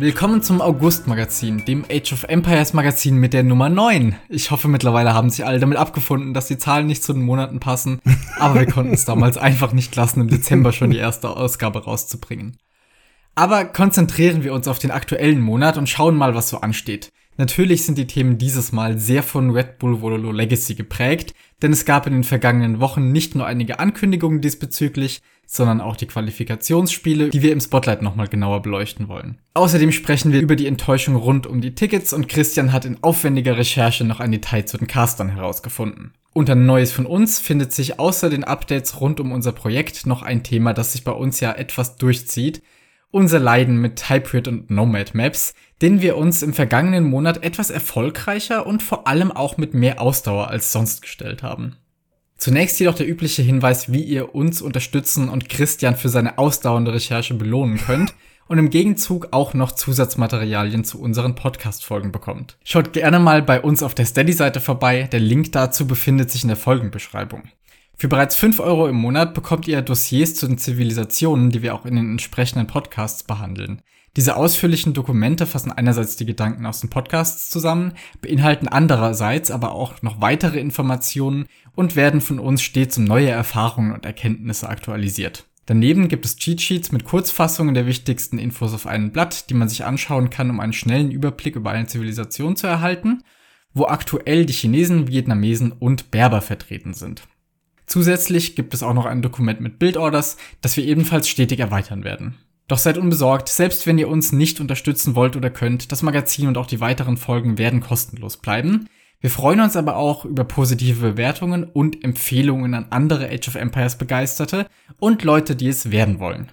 Willkommen zum August-Magazin, dem Age of Empires Magazin mit der Nummer 9. Ich hoffe, mittlerweile haben sich alle damit abgefunden, dass die Zahlen nicht zu den Monaten passen, aber wir konnten es damals einfach nicht lassen, im Dezember schon die erste Ausgabe rauszubringen. Aber konzentrieren wir uns auf den aktuellen Monat und schauen mal, was so ansteht. Natürlich sind die Themen dieses Mal sehr von Red Bull Vololo Legacy geprägt, denn es gab in den vergangenen Wochen nicht nur einige Ankündigungen diesbezüglich, sondern auch die Qualifikationsspiele, die wir im Spotlight nochmal genauer beleuchten wollen. Außerdem sprechen wir über die Enttäuschung rund um die Tickets und Christian hat in aufwendiger Recherche noch ein Detail zu den Castern herausgefunden. Unter Neues von uns findet sich außer den Updates rund um unser Projekt noch ein Thema, das sich bei uns ja etwas durchzieht. Unser Leiden mit Hybrid und Nomad Maps, den wir uns im vergangenen Monat etwas erfolgreicher und vor allem auch mit mehr Ausdauer als sonst gestellt haben. Zunächst jedoch der übliche Hinweis, wie ihr uns unterstützen und Christian für seine ausdauernde Recherche belohnen könnt und im Gegenzug auch noch Zusatzmaterialien zu unseren Podcast-Folgen bekommt. Schaut gerne mal bei uns auf der Steady-Seite vorbei, der Link dazu befindet sich in der Folgenbeschreibung. Für bereits 5 Euro im Monat bekommt ihr Dossiers zu den Zivilisationen, die wir auch in den entsprechenden Podcasts behandeln. Diese ausführlichen Dokumente fassen einerseits die Gedanken aus den Podcasts zusammen, beinhalten andererseits aber auch noch weitere Informationen und werden von uns stets um neue Erfahrungen und Erkenntnisse aktualisiert. Daneben gibt es Cheat Sheets mit Kurzfassungen der wichtigsten Infos auf einem Blatt, die man sich anschauen kann, um einen schnellen Überblick über eine Zivilisation zu erhalten, wo aktuell die Chinesen, Vietnamesen und Berber vertreten sind. Zusätzlich gibt es auch noch ein Dokument mit Bildorders, das wir ebenfalls stetig erweitern werden. Doch seid unbesorgt, selbst wenn ihr uns nicht unterstützen wollt oder könnt, das Magazin und auch die weiteren Folgen werden kostenlos bleiben. Wir freuen uns aber auch über positive Bewertungen und Empfehlungen an andere Age of Empires Begeisterte und Leute, die es werden wollen.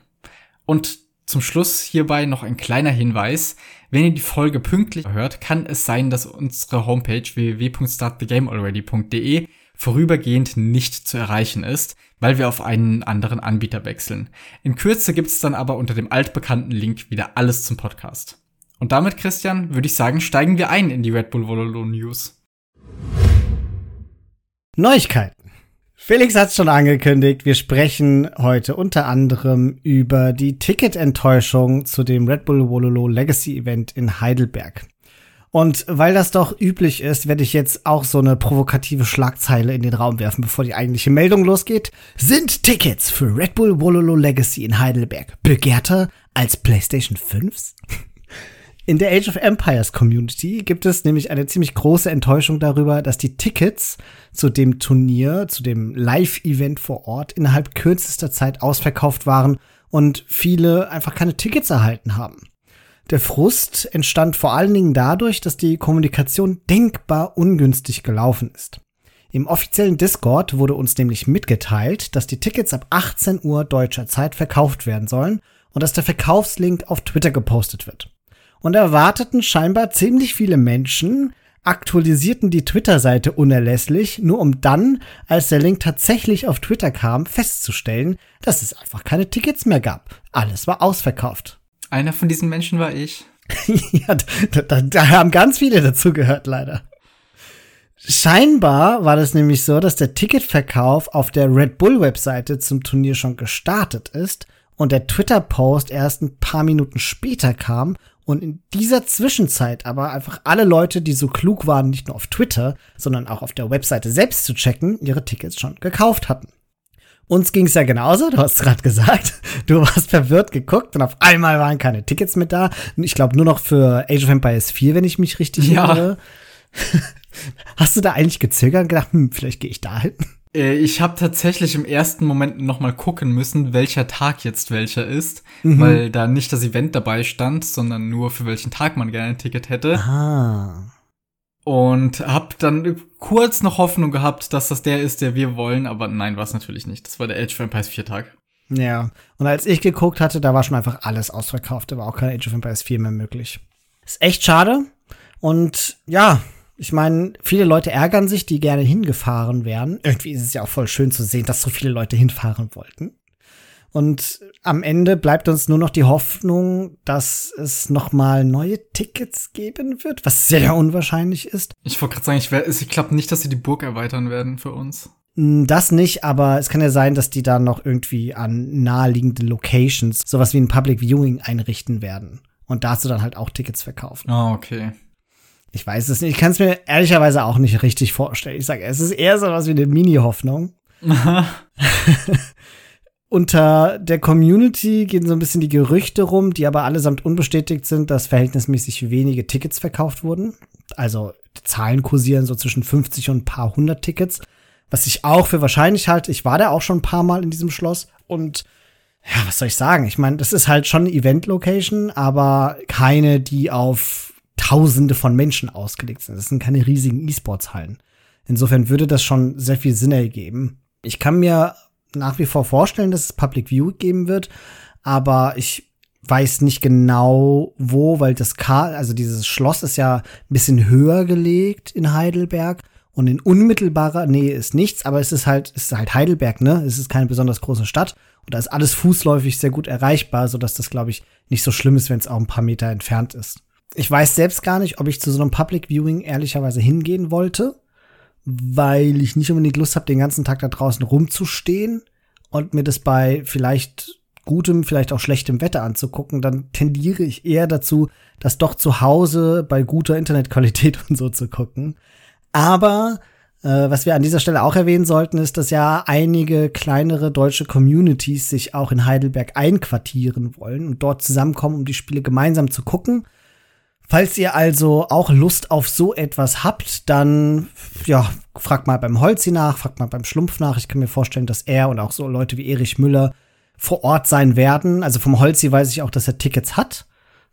Und zum Schluss hierbei noch ein kleiner Hinweis. Wenn ihr die Folge pünktlich hört, kann es sein, dass unsere Homepage www.startthegamealready.de vorübergehend nicht zu erreichen ist, weil wir auf einen anderen Anbieter wechseln. In Kürze gibt es dann aber unter dem altbekannten Link wieder alles zum Podcast. Und damit, Christian, würde ich sagen, steigen wir ein in die Red Bull Vololo News. Neuigkeiten. Felix hat es schon angekündigt, wir sprechen heute unter anderem über die Ticketenttäuschung zu dem Red Bull Wololo Legacy Event in Heidelberg. Und weil das doch üblich ist, werde ich jetzt auch so eine provokative Schlagzeile in den Raum werfen, bevor die eigentliche Meldung losgeht. Sind Tickets für Red Bull Wololo Legacy in Heidelberg begehrter als PlayStation 5s? In der Age of Empires Community gibt es nämlich eine ziemlich große Enttäuschung darüber, dass die Tickets zu dem Turnier, zu dem Live-Event vor Ort innerhalb kürzester Zeit ausverkauft waren und viele einfach keine Tickets erhalten haben. Der Frust entstand vor allen Dingen dadurch, dass die Kommunikation denkbar ungünstig gelaufen ist. Im offiziellen Discord wurde uns nämlich mitgeteilt, dass die Tickets ab 18 Uhr deutscher Zeit verkauft werden sollen und dass der Verkaufslink auf Twitter gepostet wird. Und erwarteten scheinbar ziemlich viele Menschen, aktualisierten die Twitter-Seite unerlässlich, nur um dann, als der Link tatsächlich auf Twitter kam, festzustellen, dass es einfach keine Tickets mehr gab. Alles war ausverkauft. Einer von diesen Menschen war ich. ja, da, da, da haben ganz viele dazu gehört, leider. Scheinbar war das nämlich so, dass der Ticketverkauf auf der Red Bull Webseite zum Turnier schon gestartet ist und der Twitter-Post erst ein paar Minuten später kam und in dieser Zwischenzeit aber einfach alle Leute, die so klug waren, nicht nur auf Twitter, sondern auch auf der Webseite selbst zu checken, ihre Tickets schon gekauft hatten. Uns ging's ja genauso, du hast gerade gesagt. Du warst verwirrt geguckt und auf einmal waren keine Tickets mit da. Ich glaube nur noch für Age of Empires 4, wenn ich mich richtig ja. erinnere. Hast du da eigentlich gezögert und gedacht, hm, vielleicht gehe ich da hin? Äh, ich habe tatsächlich im ersten Moment noch mal gucken müssen, welcher Tag jetzt welcher ist, mhm. weil da nicht das Event dabei stand, sondern nur für welchen Tag man gerne ein Ticket hätte. Ah. Und hab dann kurz noch Hoffnung gehabt, dass das der ist, der wir wollen, aber nein, war es natürlich nicht. Das war der Age of Empires 4 Tag. Ja, und als ich geguckt hatte, da war schon einfach alles ausverkauft. Da war auch kein Age of Empires 4 mehr möglich. Ist echt schade. Und ja, ich meine, viele Leute ärgern sich, die gerne hingefahren wären. Irgendwie ist es ja auch voll schön zu sehen, dass so viele Leute hinfahren wollten. Und am Ende bleibt uns nur noch die Hoffnung, dass es noch mal neue Tickets geben wird, was sehr unwahrscheinlich ist. Ich wollte gerade sagen, ich, wär, ich glaube nicht, dass sie die Burg erweitern werden für uns. Hm, das nicht, aber es kann ja sein, dass die da noch irgendwie an naheliegende Locations sowas wie ein Public Viewing einrichten werden. und dazu dann halt auch Tickets verkaufen. Ah, okay. Ich weiß es nicht. Ich kann es mir ehrlicherweise auch nicht richtig vorstellen. Ich sage, es ist eher so was wie eine Mini-Hoffnung. Unter der Community gehen so ein bisschen die Gerüchte rum, die aber allesamt unbestätigt sind, dass verhältnismäßig wenige Tickets verkauft wurden. Also Zahlen kursieren so zwischen 50 und ein paar hundert Tickets, was ich auch für wahrscheinlich halte. Ich war da auch schon ein paar Mal in diesem Schloss und ja, was soll ich sagen? Ich meine, das ist halt schon eine Event-Location, aber keine, die auf Tausende von Menschen ausgelegt sind. Das sind keine riesigen E-Sports-Hallen. Insofern würde das schon sehr viel Sinn ergeben. Ich kann mir nach wie vor vorstellen, dass es Public View geben wird, aber ich weiß nicht genau wo, weil das K, also dieses Schloss ist ja ein bisschen höher gelegt in Heidelberg und in unmittelbarer Nähe ist nichts, aber es ist halt, es ist halt Heidelberg, ne? Es ist keine besonders große Stadt und da ist alles fußläufig sehr gut erreichbar, sodass das, glaube ich, nicht so schlimm ist, wenn es auch ein paar Meter entfernt ist. Ich weiß selbst gar nicht, ob ich zu so einem Public Viewing ehrlicherweise hingehen wollte, weil ich nicht unbedingt Lust habe, den ganzen Tag da draußen rumzustehen und mir das bei vielleicht gutem, vielleicht auch schlechtem Wetter anzugucken, dann tendiere ich eher dazu, das doch zu Hause bei guter Internetqualität und so zu gucken. Aber äh, was wir an dieser Stelle auch erwähnen sollten, ist, dass ja einige kleinere deutsche Communities sich auch in Heidelberg einquartieren wollen und dort zusammenkommen, um die Spiele gemeinsam zu gucken. Falls ihr also auch Lust auf so etwas habt, dann ja, fragt mal beim Holzi nach, fragt mal beim Schlumpf nach. Ich kann mir vorstellen, dass er und auch so Leute wie Erich Müller vor Ort sein werden. Also vom Holzi weiß ich auch, dass er Tickets hat.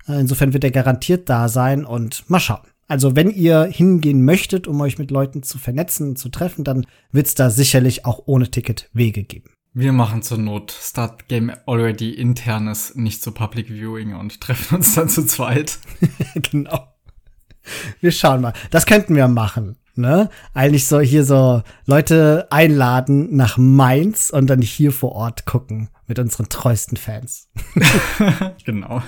Äh, insofern wird er garantiert da sein und mal schauen. Also wenn ihr hingehen möchtet, um euch mit Leuten zu vernetzen, zu treffen, dann wird es da sicherlich auch ohne Ticket Wege geben. Wir machen zur Not Start Game Already internes, nicht zu Public Viewing und treffen uns dann zu zweit. genau. Wir schauen mal. Das könnten wir machen. Ne? Eigentlich so hier so Leute einladen nach Mainz und dann hier vor Ort gucken mit unseren treuesten Fans. genau.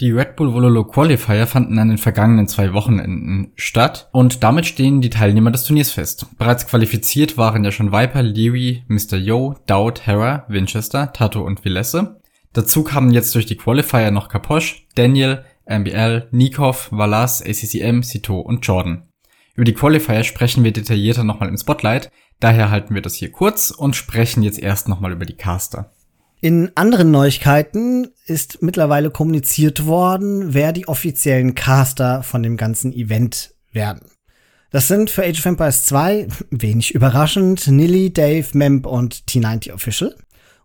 Die Red Bull Vololo Qualifier fanden an den vergangenen zwei Wochenenden statt und damit stehen die Teilnehmer des Turniers fest. Bereits qualifiziert waren ja schon Viper, Leary, Mr. Yo, Dowd, Hera, Winchester, Tato und Villesse. Dazu kamen jetzt durch die Qualifier noch Kaposch, Daniel, MBL, Nikov, Valas, ACCM, Sito und Jordan. Über die Qualifier sprechen wir detaillierter nochmal im Spotlight, daher halten wir das hier kurz und sprechen jetzt erst nochmal über die Caster. In anderen Neuigkeiten ist mittlerweile kommuniziert worden, wer die offiziellen Caster von dem ganzen Event werden. Das sind für Age of Empires 2, wenig überraschend, Nilly, Dave, Memp und T90 Official.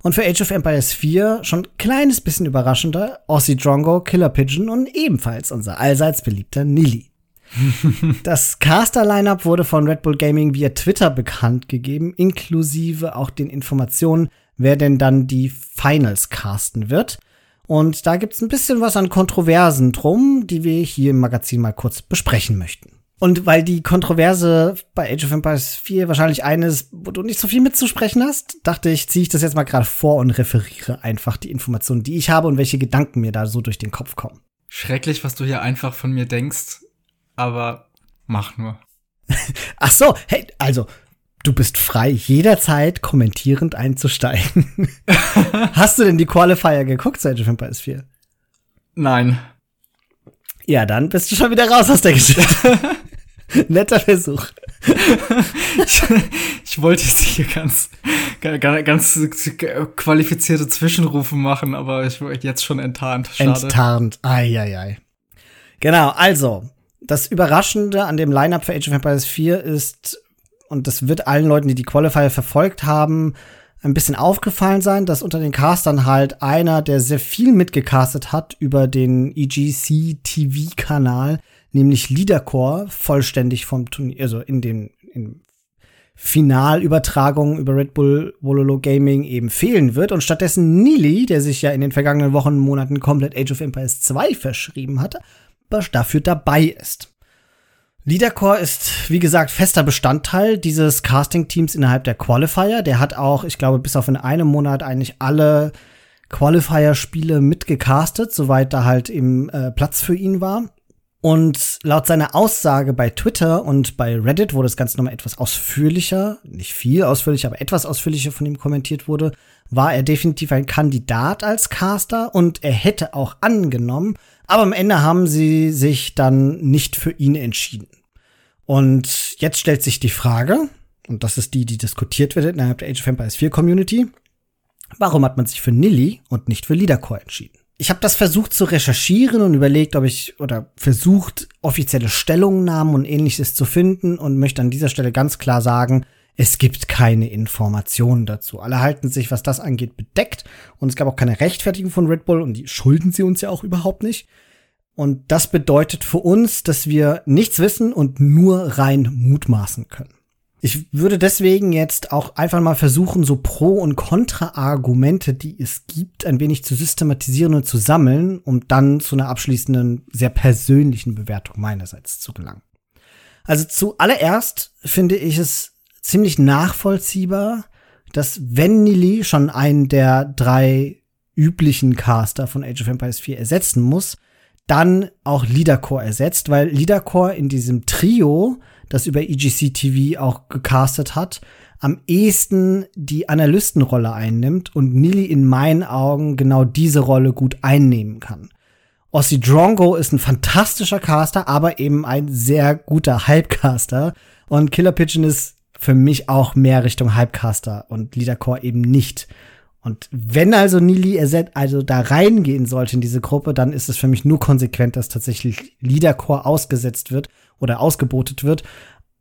Und für Age of Empires 4 schon kleines bisschen überraschender, Aussie Drongo, Killer Pigeon und ebenfalls unser allseits beliebter Nilly. das Caster-Lineup wurde von Red Bull Gaming via Twitter bekannt gegeben, inklusive auch den Informationen, wer denn dann die Finals casten wird. Und da gibt's ein bisschen was an Kontroversen drum, die wir hier im Magazin mal kurz besprechen möchten. Und weil die Kontroverse bei Age of Empires 4 wahrscheinlich eine ist, wo du nicht so viel mitzusprechen hast, dachte ich, ziehe ich das jetzt mal gerade vor und referiere einfach die Informationen, die ich habe und welche Gedanken mir da so durch den Kopf kommen. Schrecklich, was du hier einfach von mir denkst, aber mach nur. Ach so, hey, also Du bist frei, jederzeit kommentierend einzusteigen. Hast du denn die Qualifier geguckt seit of Empires 4? Nein. Ja, dann bist du schon wieder raus aus der Geschichte. Netter Versuch. ich, ich, wollte jetzt hier ganz, ganz qualifizierte Zwischenrufe machen, aber ich wurde jetzt schon enttarnt. Schade. Enttarnt. Eieiei. Genau, also, das Überraschende an dem Lineup für Age of Empires 4 ist und das wird allen Leuten, die die Qualifier verfolgt haben, ein bisschen aufgefallen sein, dass unter den Castern halt einer, der sehr viel mitgecastet hat über den EGC TV-Kanal, nämlich Leadercore, vollständig vom Turnier, also in den in Finalübertragungen über Red Bull Wololo Gaming eben fehlen wird und stattdessen Nili, der sich ja in den vergangenen Wochen und Monaten komplett Age of Empires 2 verschrieben hatte, dafür dabei ist. Leadercore ist, wie gesagt, fester Bestandteil dieses Casting-Teams innerhalb der Qualifier. Der hat auch, ich glaube, bis auf in einem Monat eigentlich alle Qualifier-Spiele mitgecastet, soweit da halt im äh, Platz für ihn war. Und laut seiner Aussage bei Twitter und bei Reddit, wo das Ganze nochmal etwas ausführlicher, nicht viel ausführlicher, aber etwas ausführlicher von ihm kommentiert wurde, war er definitiv ein Kandidat als Caster und er hätte auch angenommen, aber am Ende haben sie sich dann nicht für ihn entschieden. Und jetzt stellt sich die Frage, und das ist die, die diskutiert wird innerhalb der Age of Empires 4 Community, warum hat man sich für Nilly und nicht für Leadercore entschieden? ich habe das versucht zu recherchieren und überlegt, ob ich oder versucht, offizielle Stellungnahmen und ähnliches zu finden und möchte an dieser Stelle ganz klar sagen, es gibt keine Informationen dazu. Alle halten sich, was das angeht, bedeckt und es gab auch keine Rechtfertigung von Red Bull und die schulden sie uns ja auch überhaupt nicht. Und das bedeutet für uns, dass wir nichts wissen und nur rein mutmaßen können. Ich würde deswegen jetzt auch einfach mal versuchen, so Pro- und Kontra-Argumente, die es gibt, ein wenig zu systematisieren und zu sammeln, um dann zu einer abschließenden, sehr persönlichen Bewertung meinerseits zu gelangen. Also zuallererst finde ich es ziemlich nachvollziehbar, dass wenn Nili schon einen der drei üblichen Caster von Age of Empires 4 ersetzen muss, dann auch Leadercore ersetzt, weil Leadercore in diesem Trio das über EGC TV auch gecastet hat, am ehesten die Analystenrolle einnimmt und Nili in meinen Augen genau diese Rolle gut einnehmen kann. Ossi Drongo ist ein fantastischer Caster, aber eben ein sehr guter Hypecaster. Und Killer Pigeon ist für mich auch mehr Richtung Hypecaster und Leadercore eben nicht. Und wenn also Nili also da reingehen sollte in diese Gruppe, dann ist es für mich nur konsequent, dass tatsächlich Leadercore ausgesetzt wird oder ausgebotet wird.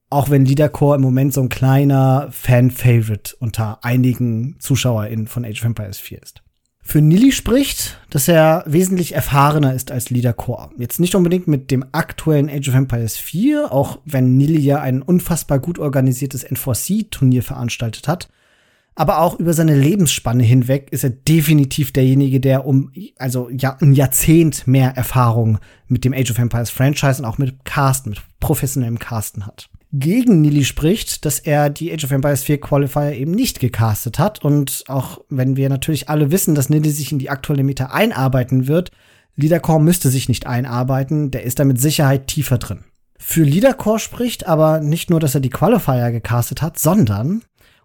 Auch wenn Leadercore im Moment so ein kleiner Fan-Favorite unter einigen ZuschauerInnen von Age of Empires 4 ist. Für Nili spricht, dass er wesentlich erfahrener ist als Leadercore. Jetzt nicht unbedingt mit dem aktuellen Age of Empires 4, auch wenn Nili ja ein unfassbar gut organisiertes N4C-Turnier veranstaltet hat, aber auch über seine Lebensspanne hinweg ist er definitiv derjenige, der um also ja, ein Jahrzehnt mehr Erfahrung mit dem Age of Empires Franchise und auch mit Casten, mit professionellem Casten hat. Gegen Nili spricht, dass er die Age of Empires 4 Qualifier eben nicht gecastet hat und auch wenn wir natürlich alle wissen, dass Nili sich in die aktuelle Meta einarbeiten wird, Leadercore müsste sich nicht einarbeiten, der ist da mit Sicherheit tiefer drin. Für Leadercore spricht aber nicht nur, dass er die Qualifier gecastet hat, sondern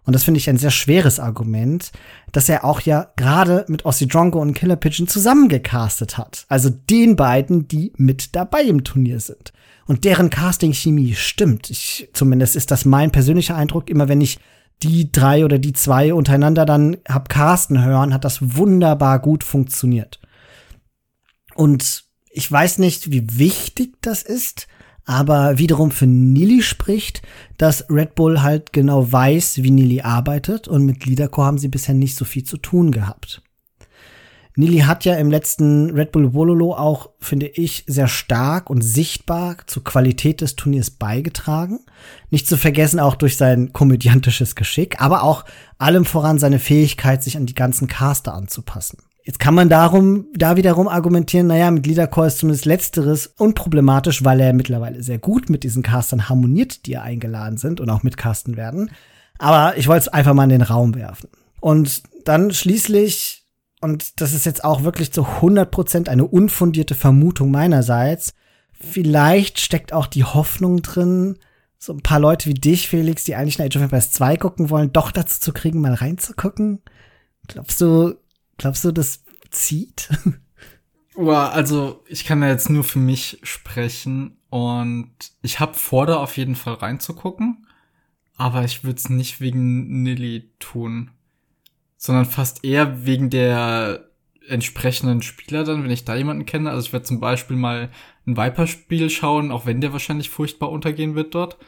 und das finde ich ein sehr schweres Argument, dass er auch ja gerade mit Ossie Drongo und Killer Pigeon zusammengecastet hat. Also den beiden, die mit dabei im Turnier sind. Und deren Casting-Chemie stimmt. Ich, zumindest ist das mein persönlicher Eindruck. Immer wenn ich die drei oder die zwei untereinander dann hab casten hören, hat das wunderbar gut funktioniert. Und ich weiß nicht, wie wichtig das ist, aber wiederum für Nili spricht, dass Red Bull halt genau weiß, wie Nili arbeitet und mit Leadercore haben sie bisher nicht so viel zu tun gehabt. Nili hat ja im letzten Red Bull Wololo auch, finde ich, sehr stark und sichtbar zur Qualität des Turniers beigetragen. Nicht zu vergessen auch durch sein komödiantisches Geschick, aber auch allem voran seine Fähigkeit, sich an die ganzen Caster anzupassen. Jetzt kann man darum, da wiederum argumentieren, naja, mit Leadercore ist zumindest letzteres unproblematisch, weil er mittlerweile sehr gut mit diesen Castern harmoniert, die ja eingeladen sind und auch mitcasten werden. Aber ich wollte es einfach mal in den Raum werfen. Und dann schließlich, und das ist jetzt auch wirklich zu 100% eine unfundierte Vermutung meinerseits, vielleicht steckt auch die Hoffnung drin, so ein paar Leute wie dich, Felix, die eigentlich nach Age of Empires 2 gucken wollen, doch dazu zu kriegen, mal reinzugucken. Glaubst du, Glaubst du, das zieht? Wow, also ich kann ja jetzt nur für mich sprechen und ich habe vor, da auf jeden Fall reinzugucken, aber ich würde es nicht wegen Nilly tun, sondern fast eher wegen der entsprechenden Spieler dann, wenn ich da jemanden kenne. Also ich werde zum Beispiel mal ein Viper-Spiel schauen, auch wenn der wahrscheinlich furchtbar untergehen wird dort.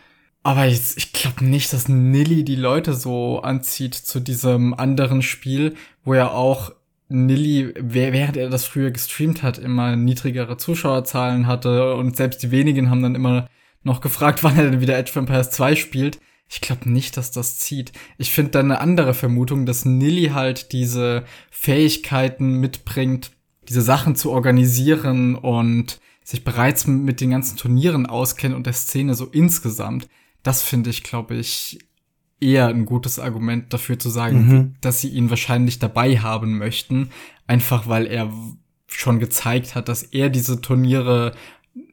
Aber ich, ich glaube nicht, dass Nilly die Leute so anzieht zu diesem anderen Spiel, wo er auch Nilly, während er das früher gestreamt hat, immer niedrigere Zuschauerzahlen hatte und selbst die wenigen haben dann immer noch gefragt, wann er denn wieder Edge Vampires 2 spielt. Ich glaube nicht, dass das zieht. Ich finde dann eine andere Vermutung, dass Nilly halt diese Fähigkeiten mitbringt, diese Sachen zu organisieren und sich bereits mit den ganzen Turnieren auskennt und der Szene so insgesamt. Das finde ich, glaube ich, eher ein gutes Argument dafür zu sagen, mhm. dass sie ihn wahrscheinlich dabei haben möchten, einfach weil er schon gezeigt hat, dass er diese Turniere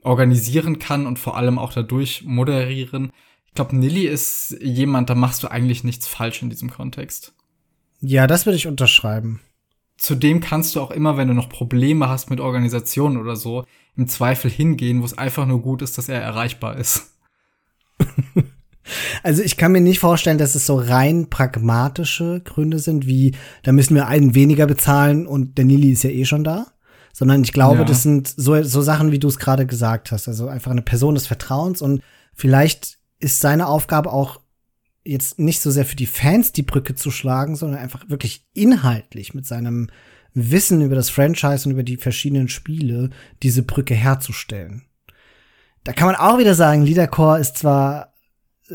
organisieren kann und vor allem auch dadurch moderieren. Ich glaube, Nilly ist jemand, da machst du eigentlich nichts falsch in diesem Kontext. Ja, das würde ich unterschreiben. Zudem kannst du auch immer, wenn du noch Probleme hast mit Organisationen oder so, im Zweifel hingehen, wo es einfach nur gut ist, dass er erreichbar ist. Also ich kann mir nicht vorstellen, dass es so rein pragmatische Gründe sind, wie da müssen wir einen weniger bezahlen und der Nili ist ja eh schon da. Sondern ich glaube, ja. das sind so, so Sachen, wie du es gerade gesagt hast. Also einfach eine Person des Vertrauens und vielleicht ist seine Aufgabe auch jetzt nicht so sehr für die Fans die Brücke zu schlagen, sondern einfach wirklich inhaltlich mit seinem Wissen über das Franchise und über die verschiedenen Spiele diese Brücke herzustellen. Da kann man auch wieder sagen, Leadercore ist zwar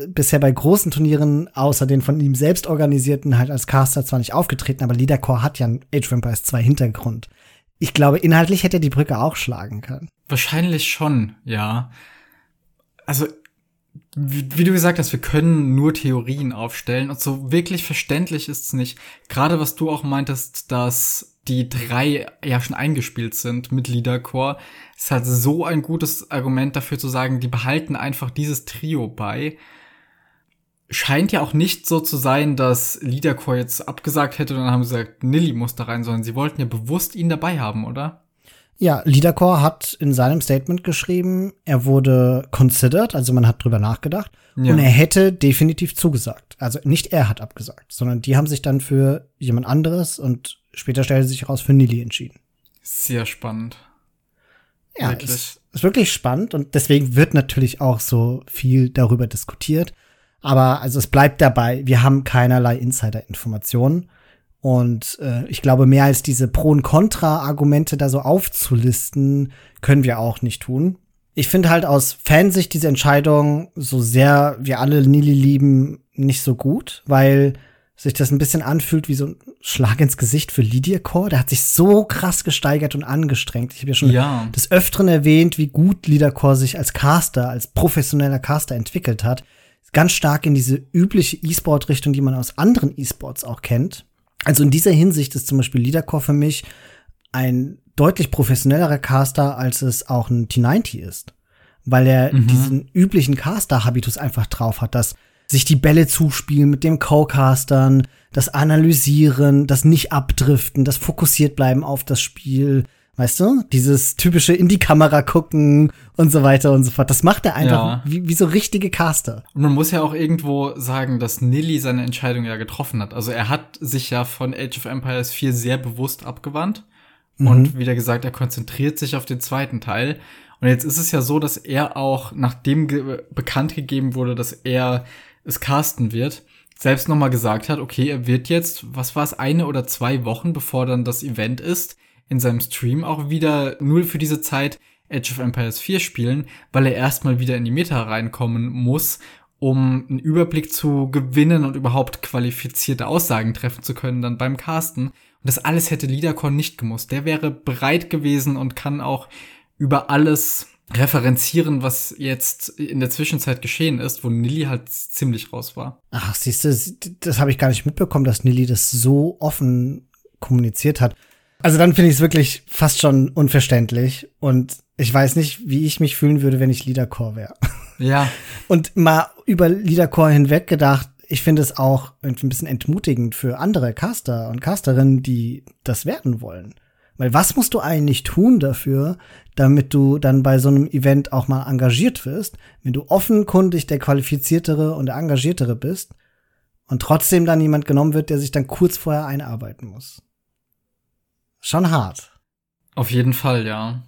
bisher bei großen Turnieren, außer den von ihm selbst organisierten, halt als Caster zwar nicht aufgetreten, aber Leadercore hat ja einen Age of Empires 2 Hintergrund. Ich glaube, inhaltlich hätte er die Brücke auch schlagen können. Wahrscheinlich schon, ja. Also, wie, wie, du gesagt hast, wir können nur Theorien aufstellen und so wirklich verständlich ist es nicht. Gerade was du auch meintest, dass die drei ja schon eingespielt sind mit Leadercore, ist halt so ein gutes Argument dafür zu sagen, die behalten einfach dieses Trio bei scheint ja auch nicht so zu sein, dass Leadercore jetzt abgesagt hätte und dann haben sie gesagt, Nilly muss da rein, sondern sie wollten ja bewusst ihn dabei haben, oder? Ja, Leadercore hat in seinem Statement geschrieben, er wurde considered, also man hat drüber nachgedacht ja. und er hätte definitiv zugesagt. Also nicht er hat abgesagt, sondern die haben sich dann für jemand anderes und später stellte sich heraus für Nilly entschieden. Sehr spannend. Ja, wirklich. Ist, ist wirklich spannend und deswegen wird natürlich auch so viel darüber diskutiert. Aber also es bleibt dabei, wir haben keinerlei Insider-Informationen. Und äh, ich glaube, mehr als diese Pro- und Contra-Argumente da so aufzulisten, können wir auch nicht tun. Ich finde halt aus Fansicht diese Entscheidung, so sehr wir alle Nili lieben, nicht so gut, weil sich das ein bisschen anfühlt wie so ein Schlag ins Gesicht für Lydia Core. Der hat sich so krass gesteigert und angestrengt. Ich habe ja schon ja. des Öfteren erwähnt, wie gut Lydia Core sich als Caster, als professioneller Caster entwickelt hat ganz stark in diese übliche E-Sport-Richtung, die man aus anderen E-Sports auch kennt. Also in dieser Hinsicht ist zum Beispiel Leadercore für mich ein deutlich professionellerer Caster, als es auch ein T90 ist. Weil er mhm. diesen üblichen Caster-Habitus einfach drauf hat, dass sich die Bälle zuspielen mit dem Co-Castern, das Analysieren, das Nicht-Abdriften, das fokussiert bleiben auf das Spiel, Weißt du? Dieses typische in die Kamera gucken und so weiter und so fort. Das macht er einfach ja. wie, wie so richtige Caster. Und man muss ja auch irgendwo sagen, dass Nilly seine Entscheidung ja getroffen hat. Also er hat sich ja von Age of Empires 4 sehr bewusst abgewandt. Mhm. Und wieder gesagt, er konzentriert sich auf den zweiten Teil. Und jetzt ist es ja so, dass er auch, nachdem ge bekannt gegeben wurde, dass er es casten wird, selbst nochmal gesagt hat, okay, er wird jetzt, was war es, eine oder zwei Wochen, bevor dann das Event ist, in seinem Stream auch wieder nur für diese Zeit Age of Empires 4 spielen, weil er erstmal wieder in die Meta reinkommen muss, um einen Überblick zu gewinnen und überhaupt qualifizierte Aussagen treffen zu können dann beim Casten. Und das alles hätte Liedercon nicht gemusst. Der wäre bereit gewesen und kann auch über alles referenzieren, was jetzt in der Zwischenzeit geschehen ist, wo Nilly halt ziemlich raus war. Ach, siehst du, das habe ich gar nicht mitbekommen, dass Nilly das so offen kommuniziert hat. Also dann finde ich es wirklich fast schon unverständlich und ich weiß nicht, wie ich mich fühlen würde, wenn ich Leadercore wäre. Ja. Und mal über Leadercore hinweg gedacht, ich finde es auch ein bisschen entmutigend für andere Caster und Casterinnen, die das werden wollen. Weil was musst du eigentlich tun dafür, damit du dann bei so einem Event auch mal engagiert wirst, wenn du offenkundig der qualifiziertere und der engagiertere bist und trotzdem dann jemand genommen wird, der sich dann kurz vorher einarbeiten muss schon hart. Auf jeden Fall, ja.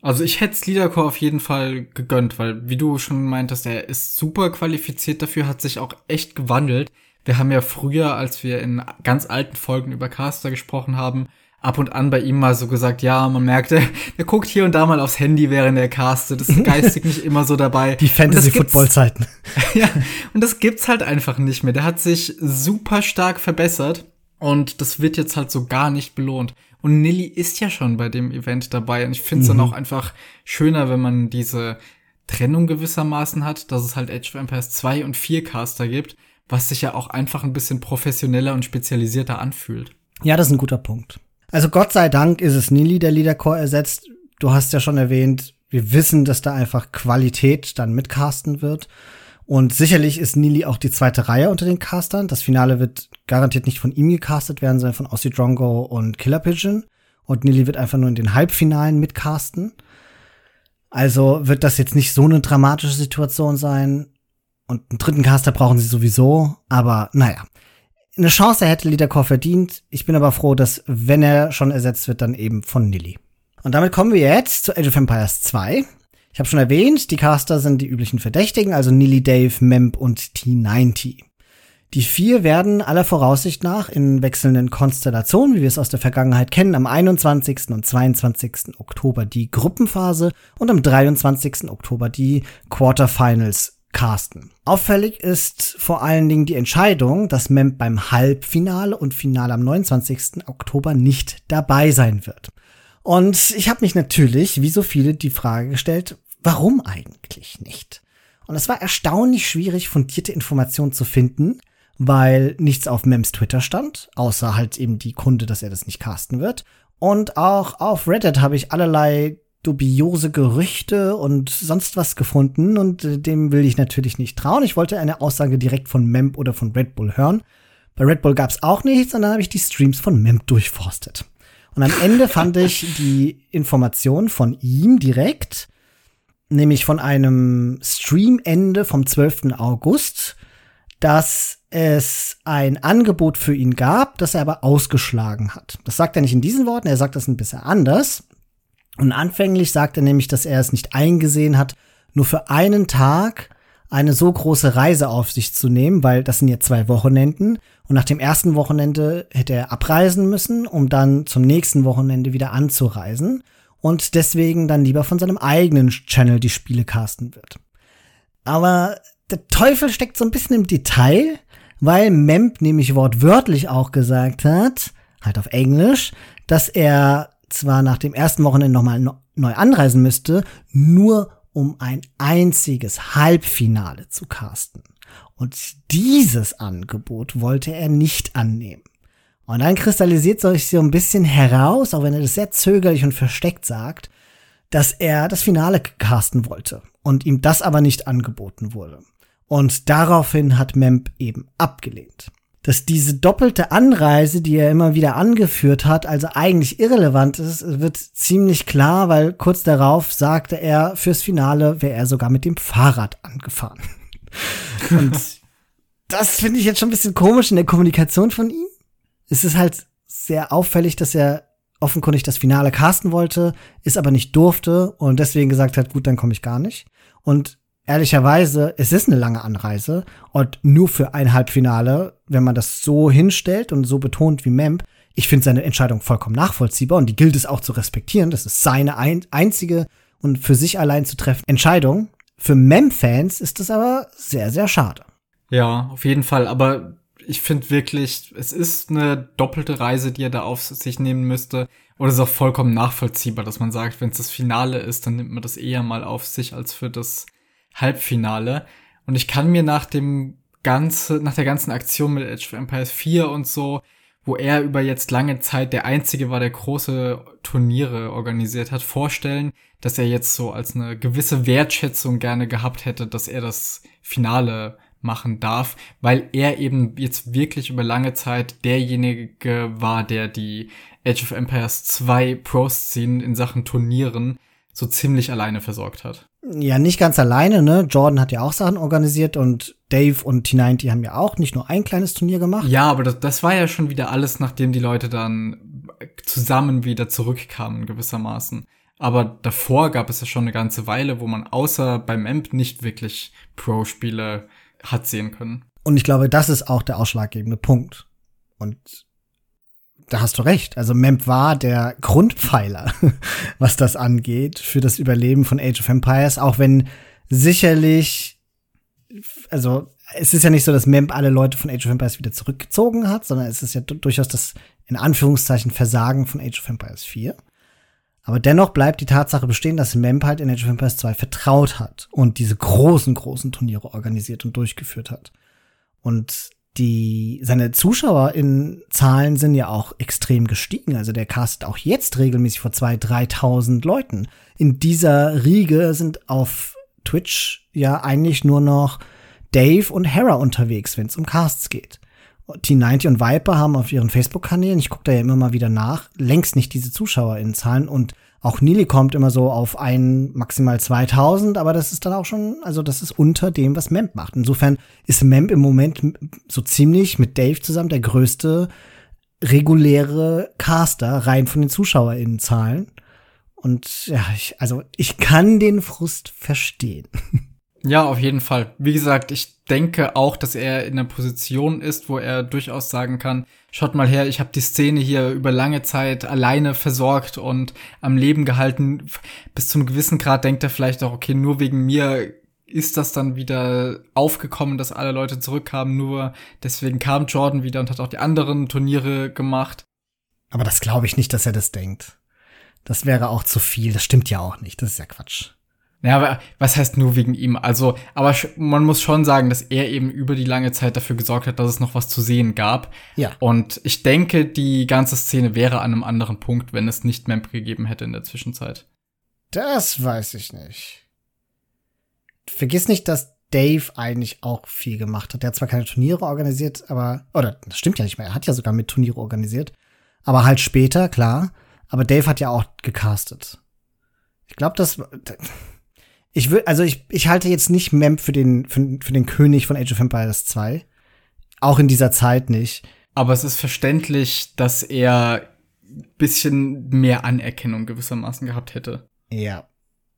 Also ich hätte Leadercore auf jeden Fall gegönnt, weil wie du schon meintest, er ist super qualifiziert dafür, hat sich auch echt gewandelt. Wir haben ja früher, als wir in ganz alten Folgen über Caster gesprochen haben, ab und an bei ihm mal so gesagt, ja, man merkt, er, er guckt hier und da mal aufs Handy, während er castet. Das ist geistig nicht immer so dabei. Die Fantasy-Football-Zeiten. ja, und das gibt's halt einfach nicht mehr. Der hat sich super stark verbessert und das wird jetzt halt so gar nicht belohnt. Und Nilly ist ja schon bei dem Event dabei. Und ich finde es mhm. dann auch einfach schöner, wenn man diese Trennung gewissermaßen hat, dass es halt Age of Empires 2 und 4 Caster gibt, was sich ja auch einfach ein bisschen professioneller und spezialisierter anfühlt. Ja, das ist ein guter Punkt. Also Gott sei Dank ist es Nilly, der Leadercore ersetzt. Du hast ja schon erwähnt, Wir wissen, dass da einfach Qualität dann mitcasten wird. Und sicherlich ist Nili auch die zweite Reihe unter den Castern. Das Finale wird garantiert nicht von ihm gecastet werden, sondern von Ossie Drongo und Killer Pigeon. Und Nili wird einfach nur in den Halbfinalen mitcasten. Also wird das jetzt nicht so eine dramatische Situation sein. Und einen dritten Caster brauchen sie sowieso. Aber naja. Eine Chance hätte Liederkor verdient. Ich bin aber froh, dass, wenn er schon ersetzt wird, dann eben von Nili. Und damit kommen wir jetzt zu Age of Empires 2. Ich habe schon erwähnt, die Caster sind die üblichen Verdächtigen, also Nili Dave, Memp und T90. Die vier werden aller Voraussicht nach in wechselnden Konstellationen, wie wir es aus der Vergangenheit kennen, am 21. und 22. Oktober die Gruppenphase und am 23. Oktober die Quarterfinals casten. Auffällig ist vor allen Dingen die Entscheidung, dass Memp beim Halbfinale und Finale am 29. Oktober nicht dabei sein wird. Und ich habe mich natürlich, wie so viele, die Frage gestellt, warum eigentlich nicht? Und es war erstaunlich schwierig, fundierte Informationen zu finden, weil nichts auf Mems Twitter stand, außer halt eben die Kunde, dass er das nicht casten wird. Und auch auf Reddit habe ich allerlei dubiose Gerüchte und sonst was gefunden und äh, dem will ich natürlich nicht trauen. Ich wollte eine Aussage direkt von Memp oder von Red Bull hören. Bei Red Bull gab es auch nichts und dann habe ich die Streams von Memp durchforstet. Und am Ende fand ich die Information von ihm direkt, nämlich von einem Streamende vom 12. August, dass es ein Angebot für ihn gab, das er aber ausgeschlagen hat. Das sagt er nicht in diesen Worten, er sagt das ein bisschen anders. Und anfänglich sagt er nämlich, dass er es nicht eingesehen hat, nur für einen Tag eine so große Reise auf sich zu nehmen, weil das sind ja zwei Wochenenden. Und nach dem ersten Wochenende hätte er abreisen müssen, um dann zum nächsten Wochenende wieder anzureisen. Und deswegen dann lieber von seinem eigenen Channel die Spiele casten wird. Aber der Teufel steckt so ein bisschen im Detail, weil Memp nämlich wortwörtlich auch gesagt hat, halt auf Englisch, dass er zwar nach dem ersten Wochenende nochmal neu anreisen müsste, nur um ein einziges Halbfinale zu casten. Und dieses Angebot wollte er nicht annehmen. Und dann kristallisiert sich so ein bisschen heraus, auch wenn er das sehr zögerlich und versteckt sagt, dass er das Finale casten wollte und ihm das aber nicht angeboten wurde. Und daraufhin hat Memp eben abgelehnt dass diese doppelte Anreise, die er immer wieder angeführt hat, also eigentlich irrelevant ist, wird ziemlich klar, weil kurz darauf sagte er, fürs Finale wäre er sogar mit dem Fahrrad angefahren. Und das finde ich jetzt schon ein bisschen komisch in der Kommunikation von ihm. Es ist halt sehr auffällig, dass er offenkundig das Finale casten wollte, ist aber nicht durfte und deswegen gesagt hat, gut, dann komme ich gar nicht. Und ehrlicherweise, es ist eine lange Anreise und nur für ein Halbfinale, wenn man das so hinstellt und so betont wie Memp, ich finde seine Entscheidung vollkommen nachvollziehbar und die gilt es auch zu respektieren. Das ist seine ein einzige und für sich allein zu treffen Entscheidung. Für Mem-Fans ist das aber sehr, sehr schade. Ja, auf jeden Fall. Aber ich finde wirklich, es ist eine doppelte Reise, die er da auf sich nehmen müsste. Und es ist auch vollkommen nachvollziehbar, dass man sagt, wenn es das Finale ist, dann nimmt man das eher mal auf sich als für das Halbfinale. Und ich kann mir nach dem ganze, nach der ganzen Aktion mit Age of Empires 4 und so, wo er über jetzt lange Zeit der einzige war, der große Turniere organisiert hat, vorstellen, dass er jetzt so als eine gewisse Wertschätzung gerne gehabt hätte, dass er das Finale machen darf, weil er eben jetzt wirklich über lange Zeit derjenige war, der die Age of Empires 2 Pro-Szenen in Sachen Turnieren so ziemlich alleine versorgt hat. Ja, nicht ganz alleine, ne? Jordan hat ja auch Sachen organisiert und Dave und T90 haben ja auch nicht nur ein kleines Turnier gemacht. Ja, aber das, das war ja schon wieder alles, nachdem die Leute dann zusammen wieder zurückkamen, gewissermaßen. Aber davor gab es ja schon eine ganze Weile, wo man außer beim Amp nicht wirklich Pro-Spiele hat sehen können. Und ich glaube, das ist auch der ausschlaggebende Punkt. Und da hast du recht. Also Memp war der Grundpfeiler, was das angeht, für das Überleben von Age of Empires, auch wenn sicherlich, also es ist ja nicht so, dass Memp alle Leute von Age of Empires wieder zurückgezogen hat, sondern es ist ja durchaus das in Anführungszeichen Versagen von Age of Empires 4. Aber dennoch bleibt die Tatsache bestehen, dass Memp halt in Age of Empires 2 vertraut hat und diese großen, großen Turniere organisiert und durchgeführt hat. Und die, seine ZuschauerInnen-Zahlen sind ja auch extrem gestiegen. Also der castet auch jetzt regelmäßig vor 2.000, 3.000 Leuten. In dieser Riege sind auf Twitch ja eigentlich nur noch Dave und Hera unterwegs, wenn es um Casts geht. T90 und Viper haben auf ihren Facebook-Kanälen, ich gucke da ja immer mal wieder nach, längst nicht diese ZuschauerInnen-Zahlen und auch Nili kommt immer so auf ein, maximal 2000, aber das ist dann auch schon, also das ist unter dem, was Memp macht. Insofern ist Memp im Moment so ziemlich mit Dave zusammen der größte reguläre Caster, rein von den ZuschauerInnen-Zahlen. Und ja, ich, also ich kann den Frust verstehen. Ja, auf jeden Fall. Wie gesagt, ich denke auch, dass er in einer Position ist, wo er durchaus sagen kann, schaut mal her, ich habe die Szene hier über lange Zeit alleine versorgt und am Leben gehalten. Bis zu einem gewissen Grad denkt er vielleicht auch, okay, nur wegen mir ist das dann wieder aufgekommen, dass alle Leute zurückkamen. Nur deswegen kam Jordan wieder und hat auch die anderen Turniere gemacht. Aber das glaube ich nicht, dass er das denkt. Das wäre auch zu viel. Das stimmt ja auch nicht. Das ist ja Quatsch. Ja, aber was heißt nur wegen ihm? Also, aber man muss schon sagen, dass er eben über die lange Zeit dafür gesorgt hat, dass es noch was zu sehen gab. Ja. Und ich denke, die ganze Szene wäre an einem anderen Punkt, wenn es nicht Memp gegeben hätte in der Zwischenzeit. Das weiß ich nicht. Vergiss nicht, dass Dave eigentlich auch viel gemacht hat. Der hat zwar keine Turniere organisiert, aber, oder, das stimmt ja nicht mehr. Er hat ja sogar mit Turniere organisiert. Aber halt später, klar. Aber Dave hat ja auch gecastet. Ich glaube, das, ich will, also ich, ich halte jetzt nicht Memp für den, für, für den König von Age of Empires 2. Auch in dieser Zeit nicht. Aber es ist verständlich, dass er bisschen mehr Anerkennung gewissermaßen gehabt hätte. Ja.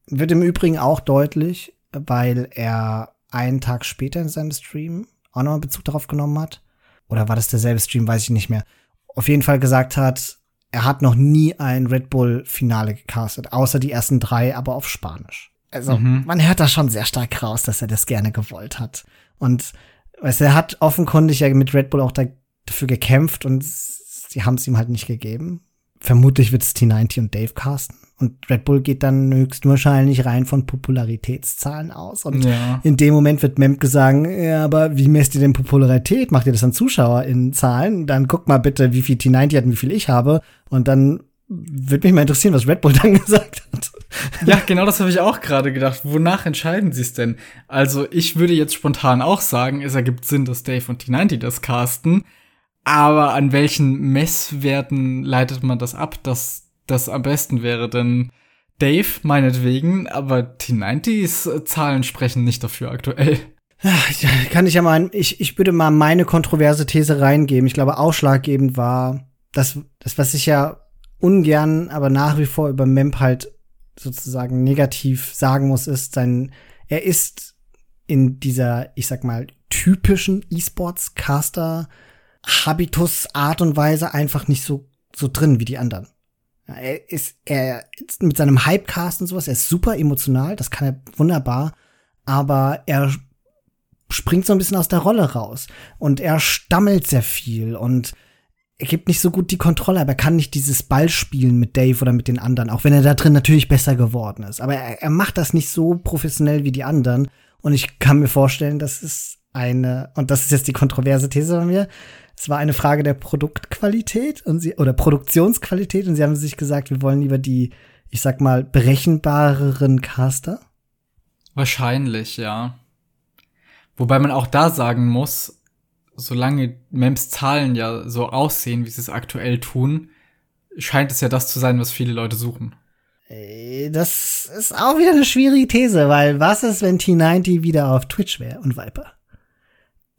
Wird im Übrigen auch deutlich, weil er einen Tag später in seinem Stream auch nochmal Bezug darauf genommen hat. Oder war das derselbe Stream, weiß ich nicht mehr. Auf jeden Fall gesagt hat, er hat noch nie ein Red Bull Finale gecastet, außer die ersten drei, aber auf Spanisch. Also mhm. man hört da schon sehr stark raus, dass er das gerne gewollt hat. Und weißt, er hat offenkundig ja mit Red Bull auch da, dafür gekämpft und sie haben es ihm halt nicht gegeben. Vermutlich wird es T90 und Dave casten. Und Red Bull geht dann höchstwahrscheinlich rein von Popularitätszahlen aus. Und ja. in dem Moment wird Memke sagen, ja, aber wie messt ihr denn Popularität? Macht ihr das an Zuschauer in Zahlen? Dann guck mal bitte, wie viel T90 hat und wie viel ich habe. Und dann würde mich mal interessieren, was Red Bull dann gesagt hat. Ja, genau das habe ich auch gerade gedacht. Wonach entscheiden sie es denn? Also, ich würde jetzt spontan auch sagen, es ergibt Sinn, dass Dave und T90 das casten. Aber an welchen Messwerten leitet man das ab, dass das am besten wäre? Denn Dave meinetwegen, aber T90s Zahlen sprechen nicht dafür aktuell. Ja, kann ich ja mal, ich, ich würde mal meine kontroverse These reingeben. Ich glaube, ausschlaggebend war, das, das, was ich ja ungern, aber nach wie vor über Memp halt sozusagen negativ sagen muss, ist sein, er ist in dieser, ich sag mal, typischen E-Sports-Caster Habitus Art und Weise einfach nicht so, so drin wie die anderen. Er ist, er ist mit seinem Hypecast und sowas, er ist super emotional, das kann er wunderbar, aber er springt so ein bisschen aus der Rolle raus und er stammelt sehr viel und er gibt nicht so gut die Kontrolle, aber er kann nicht dieses Ball spielen mit Dave oder mit den anderen, auch wenn er da drin natürlich besser geworden ist. Aber er, er macht das nicht so professionell wie die anderen. Und ich kann mir vorstellen, dass es eine, und das ist jetzt die kontroverse These bei mir, es war eine Frage der Produktqualität und sie, oder Produktionsqualität und sie haben sich gesagt, wir wollen lieber die, ich sag mal, berechenbareren Caster. Wahrscheinlich, ja. Wobei man auch da sagen muss, solange MEMS Zahlen ja so aussehen, wie sie es aktuell tun, scheint es ja das zu sein, was viele Leute suchen. Das ist auch wieder eine schwierige These, weil was ist, wenn T90 wieder auf Twitch wäre und Viper?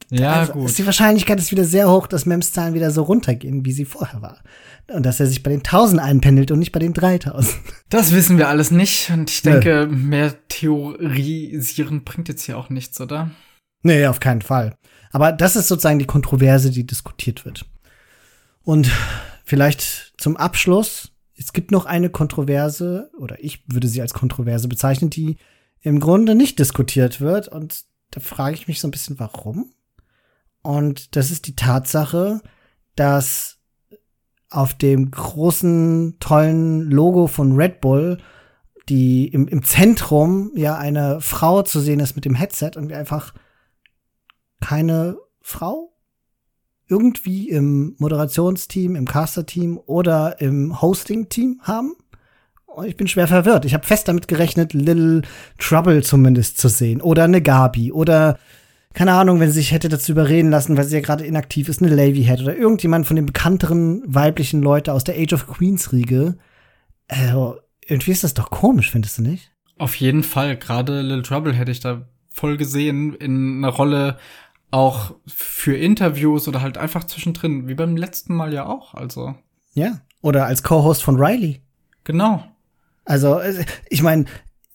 Ja, also gut. Ist die Wahrscheinlichkeit ist wieder sehr hoch, dass MEMS Zahlen wieder so runtergehen, wie sie vorher war. Und dass er sich bei den 1000 einpendelt und nicht bei den 3000. Das wissen wir alles nicht. Und ich denke, Nö. mehr theorisieren bringt jetzt hier auch nichts, oder? Nee, auf keinen Fall. Aber das ist sozusagen die Kontroverse, die diskutiert wird. Und vielleicht zum Abschluss, es gibt noch eine Kontroverse, oder ich würde sie als Kontroverse bezeichnen, die im Grunde nicht diskutiert wird. Und da frage ich mich so ein bisschen, warum? Und das ist die Tatsache, dass auf dem großen, tollen Logo von Red Bull die im, im Zentrum ja eine Frau zu sehen ist mit dem Headset und wir einfach keine Frau irgendwie im Moderationsteam, im Caster-Team oder im Hosting-Team haben. Ich bin schwer verwirrt. Ich habe fest damit gerechnet, Little Trouble zumindest zu sehen. Oder eine Gabi. Oder, keine Ahnung, wenn sie sich hätte dazu überreden lassen, weil sie ja gerade inaktiv ist, eine Lady hätte. Oder irgendjemand von den bekannteren weiblichen Leuten aus der Age of Queens-Riege. Also, irgendwie ist das doch komisch, findest du nicht? Auf jeden Fall. Gerade Little Trouble hätte ich da voll gesehen in einer Rolle auch für Interviews oder halt einfach zwischendrin, wie beim letzten Mal ja auch, also. Ja. Oder als Co-Host von Riley. Genau. Also, ich meine,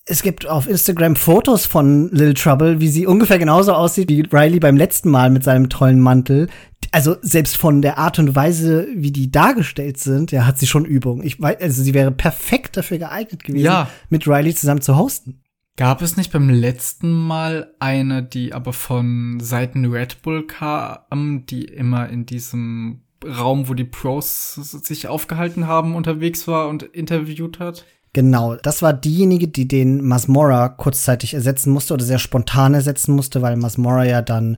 es gibt auf Instagram Fotos von Little Trouble, wie sie ungefähr genauso aussieht wie Riley beim letzten Mal mit seinem tollen Mantel. Also selbst von der Art und Weise, wie die dargestellt sind, ja, hat sie schon Übung. Ich weiß, also sie wäre perfekt dafür geeignet gewesen, ja. mit Riley zusammen zu hosten. Gab es nicht beim letzten Mal eine, die aber von Seiten Red Bull kam, die immer in diesem Raum, wo die Pros sich aufgehalten haben, unterwegs war und interviewt hat? Genau, das war diejenige, die den Masmora kurzzeitig ersetzen musste oder sehr spontan ersetzen musste, weil Masmora ja dann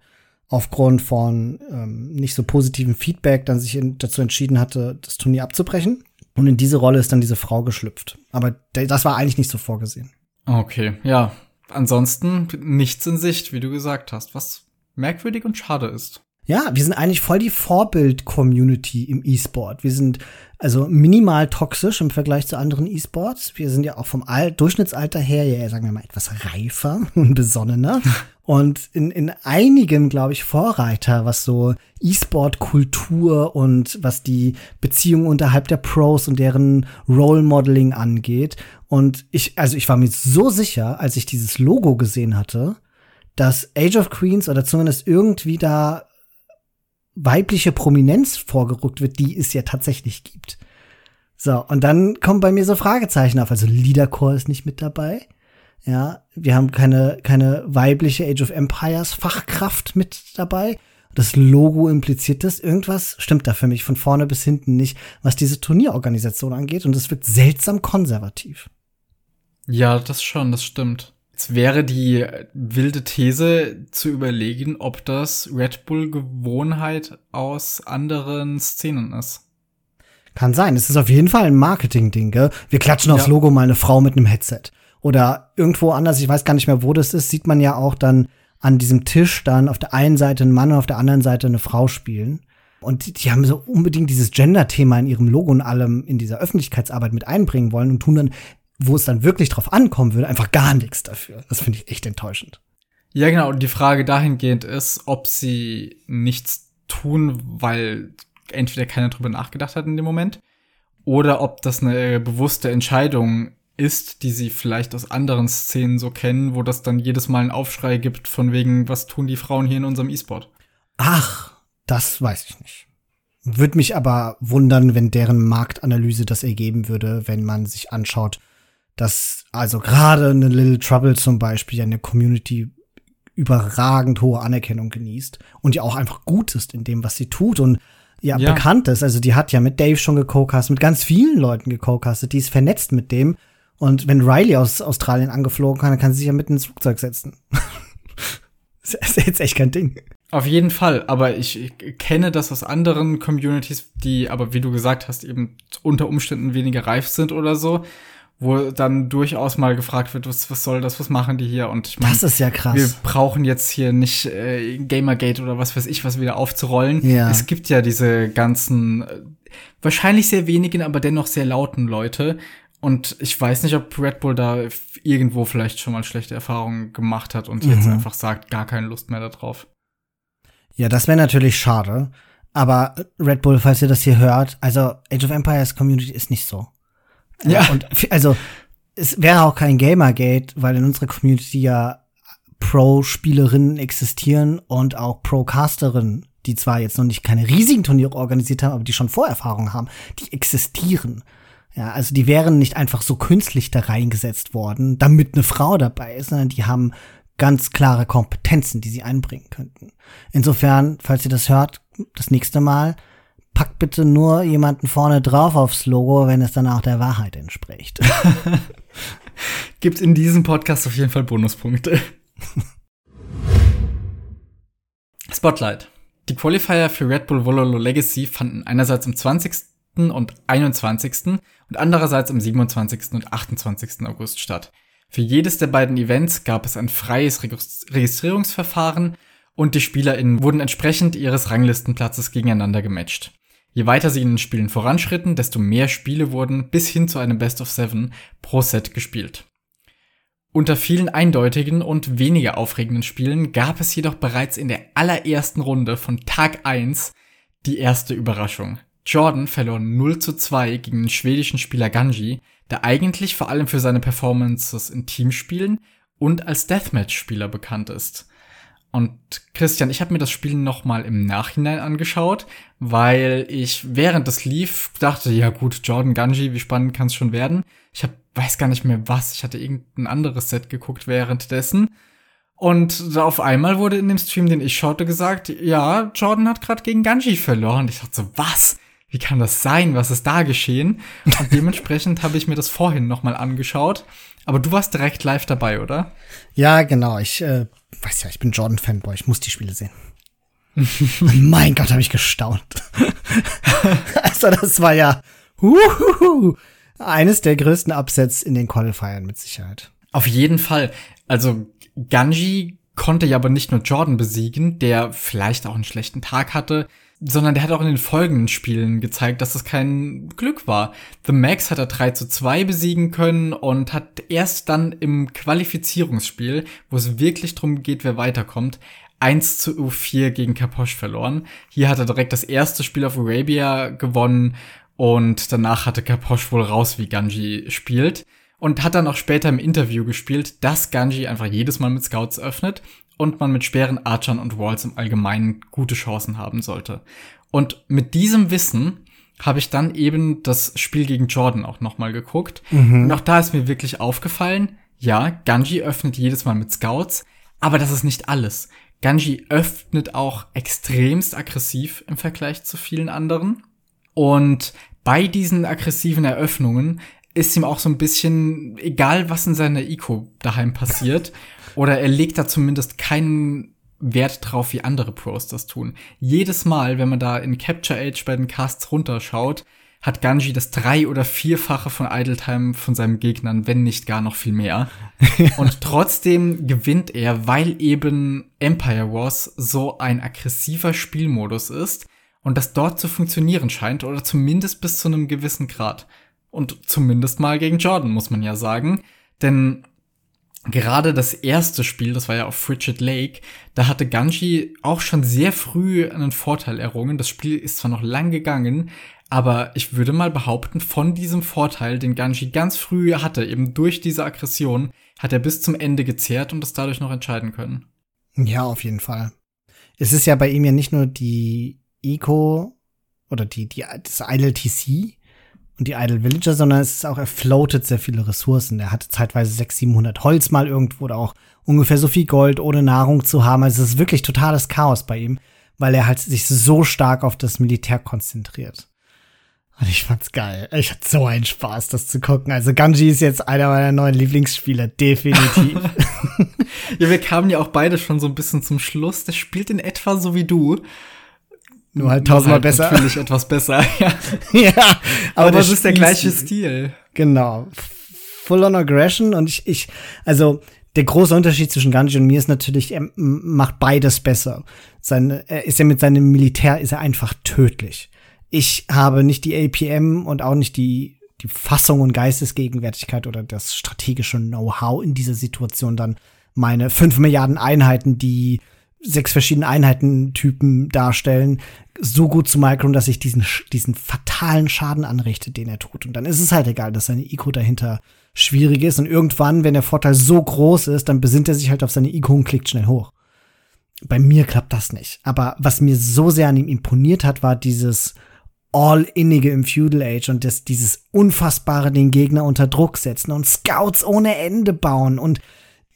aufgrund von ähm, nicht so positivem Feedback dann sich in, dazu entschieden hatte, das Turnier abzubrechen. Und in diese Rolle ist dann diese Frau geschlüpft. Aber das war eigentlich nicht so vorgesehen. Okay, ja. Ansonsten nichts in Sicht, wie du gesagt hast, was merkwürdig und schade ist. Ja, wir sind eigentlich voll die Vorbild-Community im E-Sport. Wir sind also minimal toxisch im Vergleich zu anderen E-Sports. Wir sind ja auch vom Al Durchschnittsalter her, ja, sagen wir mal, etwas reifer und besonnener. und in, in einigen, glaube ich, Vorreiter, was so E-Sport-Kultur und was die Beziehungen unterhalb der Pros und deren Role Modeling angeht. Und ich, also ich war mir so sicher, als ich dieses Logo gesehen hatte, dass Age of Queens oder zumindest irgendwie da weibliche Prominenz vorgerückt wird, die es ja tatsächlich gibt. So, und dann kommen bei mir so Fragezeichen auf. Also Leadercore ist nicht mit dabei. Ja, wir haben keine, keine weibliche Age of Empires Fachkraft mit dabei. Das Logo impliziert das. Irgendwas stimmt da für mich von vorne bis hinten nicht, was diese Turnierorganisation angeht. Und es wird seltsam konservativ. Ja, das schon, das stimmt. Jetzt wäre die wilde These zu überlegen, ob das Red Bull Gewohnheit aus anderen Szenen ist. Kann sein. Es ist auf jeden Fall ein Marketing-Ding, gell? Wir klatschen aufs ja. Logo mal eine Frau mit einem Headset. Oder irgendwo anders, ich weiß gar nicht mehr, wo das ist, sieht man ja auch dann an diesem Tisch dann auf der einen Seite ein Mann und auf der anderen Seite eine Frau spielen. Und die, die haben so unbedingt dieses Gender-Thema in ihrem Logo und allem in dieser Öffentlichkeitsarbeit mit einbringen wollen und tun dann wo es dann wirklich drauf ankommen würde, einfach gar nichts dafür. Das finde ich echt enttäuschend. Ja, genau. Und die Frage dahingehend ist, ob sie nichts tun, weil entweder keiner drüber nachgedacht hat in dem Moment, oder ob das eine bewusste Entscheidung ist, die sie vielleicht aus anderen Szenen so kennen, wo das dann jedes Mal einen Aufschrei gibt von wegen, was tun die Frauen hier in unserem E-Sport? Ach, das weiß ich nicht. Würde mich aber wundern, wenn deren Marktanalyse das ergeben würde, wenn man sich anschaut, dass also gerade eine Little Trouble zum Beispiel ja eine Community überragend hohe Anerkennung genießt und ja auch einfach gut ist in dem, was sie tut und ja, ja. bekannt ist. Also die hat ja mit Dave schon gecocastet, mit ganz vielen Leuten gecocastet, die ist vernetzt mit dem. Und wenn Riley aus Australien angeflogen kann, dann kann sie sich ja mit ins Flugzeug setzen. das ist jetzt echt kein Ding. Auf jeden Fall, aber ich kenne das aus anderen Communities, die aber, wie du gesagt hast, eben unter Umständen weniger reif sind oder so wo dann durchaus mal gefragt wird, was, was soll das, was machen die hier? Und ich mein, das ist ja krass. Wir brauchen jetzt hier nicht äh, Gamergate oder was weiß ich, was wieder aufzurollen. Ja. Es gibt ja diese ganzen, äh, wahrscheinlich sehr wenigen, aber dennoch sehr lauten Leute. Und ich weiß nicht, ob Red Bull da irgendwo vielleicht schon mal schlechte Erfahrungen gemacht hat und mhm. jetzt einfach sagt, gar keine Lust mehr darauf. Ja, das wäre natürlich schade. Aber Red Bull, falls ihr das hier hört, also Age of Empires Community ist nicht so. Ja. Und also es wäre auch kein Gamergate, weil in unserer Community ja Pro-Spielerinnen existieren und auch Pro-Casterinnen, die zwar jetzt noch nicht keine riesigen Turniere organisiert haben, aber die schon Vorerfahrung haben, die existieren. Ja, also die wären nicht einfach so künstlich da reingesetzt worden, damit eine Frau dabei ist, sondern die haben ganz klare Kompetenzen, die sie einbringen könnten. Insofern, falls ihr das hört, das nächste Mal, packt bitte nur jemanden vorne drauf aufs Logo, wenn es dann auch der Wahrheit entspricht. Gibt in diesem Podcast auf jeden Fall Bonuspunkte. Spotlight. Die Qualifier für Red Bull Vololo Legacy fanden einerseits am 20. und 21. und andererseits am 27. und 28. August statt. Für jedes der beiden Events gab es ein freies Registrierungsverfahren und die SpielerInnen wurden entsprechend ihres Ranglistenplatzes gegeneinander gematcht. Je weiter sie in den Spielen voranschritten, desto mehr Spiele wurden bis hin zu einem Best of Seven pro Set gespielt. Unter vielen eindeutigen und weniger aufregenden Spielen gab es jedoch bereits in der allerersten Runde von Tag 1 die erste Überraschung. Jordan verlor 0 zu 2 gegen den schwedischen Spieler Ganji, der eigentlich vor allem für seine Performances in Teamspielen und als Deathmatch-Spieler bekannt ist. Und Christian, ich habe mir das Spiel noch mal im Nachhinein angeschaut, weil ich während das lief dachte, ja gut, Jordan Ganji, wie spannend kann es schon werden. Ich hab, weiß gar nicht mehr was. Ich hatte irgendein anderes Set geguckt währenddessen. Und auf einmal wurde in dem Stream, den ich schaute, gesagt, ja, Jordan hat gerade gegen Ganji verloren. Ich dachte so, was? Wie kann das sein? Was ist da geschehen? Und dementsprechend habe ich mir das vorhin noch mal angeschaut. Aber du warst direkt live dabei, oder? Ja, genau. Ich äh, weiß ja, ich bin Jordan-Fanboy. Ich muss die Spiele sehen. mein Gott, habe ich gestaunt. also das war ja uhuhu, eines der größten Upsets in den Qualifiern mit Sicherheit. Auf jeden Fall. Also Ganji konnte ja aber nicht nur Jordan besiegen, der vielleicht auch einen schlechten Tag hatte, sondern der hat auch in den folgenden Spielen gezeigt, dass es kein Glück war. The Max hat er 3 zu 2 besiegen können und hat erst dann im Qualifizierungsspiel, wo es wirklich drum geht, wer weiterkommt, 1 zu U4 gegen Kaposch verloren. Hier hat er direkt das erste Spiel auf Arabia gewonnen und danach hatte Kaposch wohl raus, wie Ganji spielt. Und hat dann auch später im Interview gespielt, dass Ganji einfach jedes Mal mit Scouts öffnet und man mit schweren Archern und Walls im Allgemeinen gute Chancen haben sollte. Und mit diesem Wissen habe ich dann eben das Spiel gegen Jordan auch nochmal geguckt. Mhm. Und auch da ist mir wirklich aufgefallen, ja, Ganji öffnet jedes Mal mit Scouts, aber das ist nicht alles. Ganji öffnet auch extremst aggressiv im Vergleich zu vielen anderen. Und bei diesen aggressiven Eröffnungen ist ihm auch so ein bisschen egal, was in seiner Eco daheim passiert. oder er legt da zumindest keinen Wert drauf, wie andere Pros das tun. Jedes Mal, wenn man da in Capture Age bei den Casts runterschaut, hat Ganji das drei- oder vierfache von Idle Time von seinen Gegnern, wenn nicht gar noch viel mehr. Und trotzdem gewinnt er, weil eben Empire Wars so ein aggressiver Spielmodus ist und das dort zu funktionieren scheint oder zumindest bis zu einem gewissen Grad. Und zumindest mal gegen Jordan, muss man ja sagen. Denn gerade das erste Spiel, das war ja auf Frigid Lake, da hatte Ganji auch schon sehr früh einen Vorteil errungen. Das Spiel ist zwar noch lang gegangen, aber ich würde mal behaupten, von diesem Vorteil, den Ganji ganz früh hatte, eben durch diese Aggression, hat er bis zum Ende gezehrt und es dadurch noch entscheiden können. Ja, auf jeden Fall. Es ist ja bei ihm ja nicht nur die Eco oder die, die, das Idle TC die Idle Villager, sondern es ist auch, er floatet sehr viele Ressourcen. Er hatte zeitweise 600, 700 Holz mal irgendwo oder auch ungefähr so viel Gold, ohne Nahrung zu haben. Also es ist wirklich totales Chaos bei ihm, weil er halt sich so stark auf das Militär konzentriert. Und ich fand's geil. Ich hatte so einen Spaß, das zu gucken. Also Ganji ist jetzt einer meiner neuen Lieblingsspieler, definitiv. ja, wir kamen ja auch beide schon so ein bisschen zum Schluss. Der spielt in etwa so wie du. Nur halt tausendmal halt besser. Natürlich etwas besser, ja. ja, aber, aber das ist der gleiche Stil. Genau. Full on Aggression und ich, ich, also der große Unterschied zwischen Ganji und mir ist natürlich, er macht beides besser. Sein, er ist ja mit seinem Militär ist er einfach tödlich. Ich habe nicht die APM und auch nicht die, die Fassung und Geistesgegenwärtigkeit oder das strategische Know-how in dieser Situation dann meine fünf Milliarden Einheiten, die sechs verschiedene Einheitentypen darstellen, so gut zu micron, dass ich diesen, diesen fatalen Schaden anrichte, den er tut. Und dann ist es halt egal, dass seine Ico dahinter schwierig ist. Und irgendwann, wenn der Vorteil so groß ist, dann besinnt er sich halt auf seine Ico und klickt schnell hoch. Bei mir klappt das nicht. Aber was mir so sehr an ihm imponiert hat, war dieses All-Innige im Feudal Age und das, dieses Unfassbare den Gegner unter Druck setzen und Scouts ohne Ende bauen und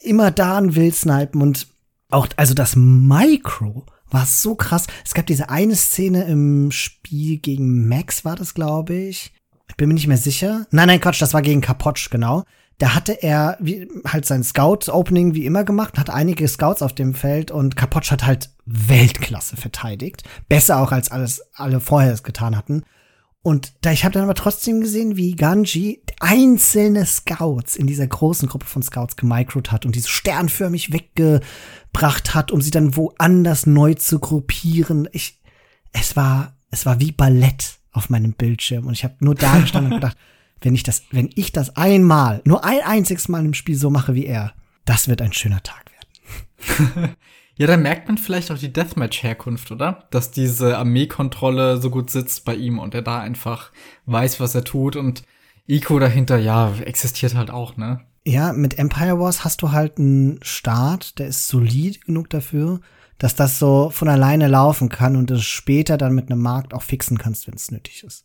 immer da ein Wild snipen und auch, also das Micro war so krass. Es gab diese eine Szene im Spiel gegen Max, war das, glaube ich. Ich bin mir nicht mehr sicher. Nein, nein, Quatsch, das war gegen Kapotsch, genau. da hatte er wie, halt sein Scout-Opening wie immer gemacht, hat einige Scouts auf dem Feld und Kapotsch hat halt Weltklasse verteidigt. Besser auch als alles, alle vorher es getan hatten. Und da, ich habe dann aber trotzdem gesehen, wie Ganji einzelne Scouts in dieser großen Gruppe von Scouts gemicrot hat und diese sternförmig weggebracht hat, um sie dann woanders neu zu gruppieren. Ich, es war, es war wie Ballett auf meinem Bildschirm und ich habe nur da gestanden und gedacht, wenn ich das, wenn ich das einmal, nur ein einziges Mal im Spiel so mache wie er, das wird ein schöner Tag werden. Ja, da merkt man vielleicht auch die Deathmatch-Herkunft, oder? Dass diese Armeekontrolle so gut sitzt bei ihm und er da einfach weiß, was er tut und Ico dahinter, ja, existiert halt auch, ne? Ja, mit Empire Wars hast du halt einen Start, der ist solid genug dafür, dass das so von alleine laufen kann und es später dann mit einem Markt auch fixen kannst, wenn es nötig ist.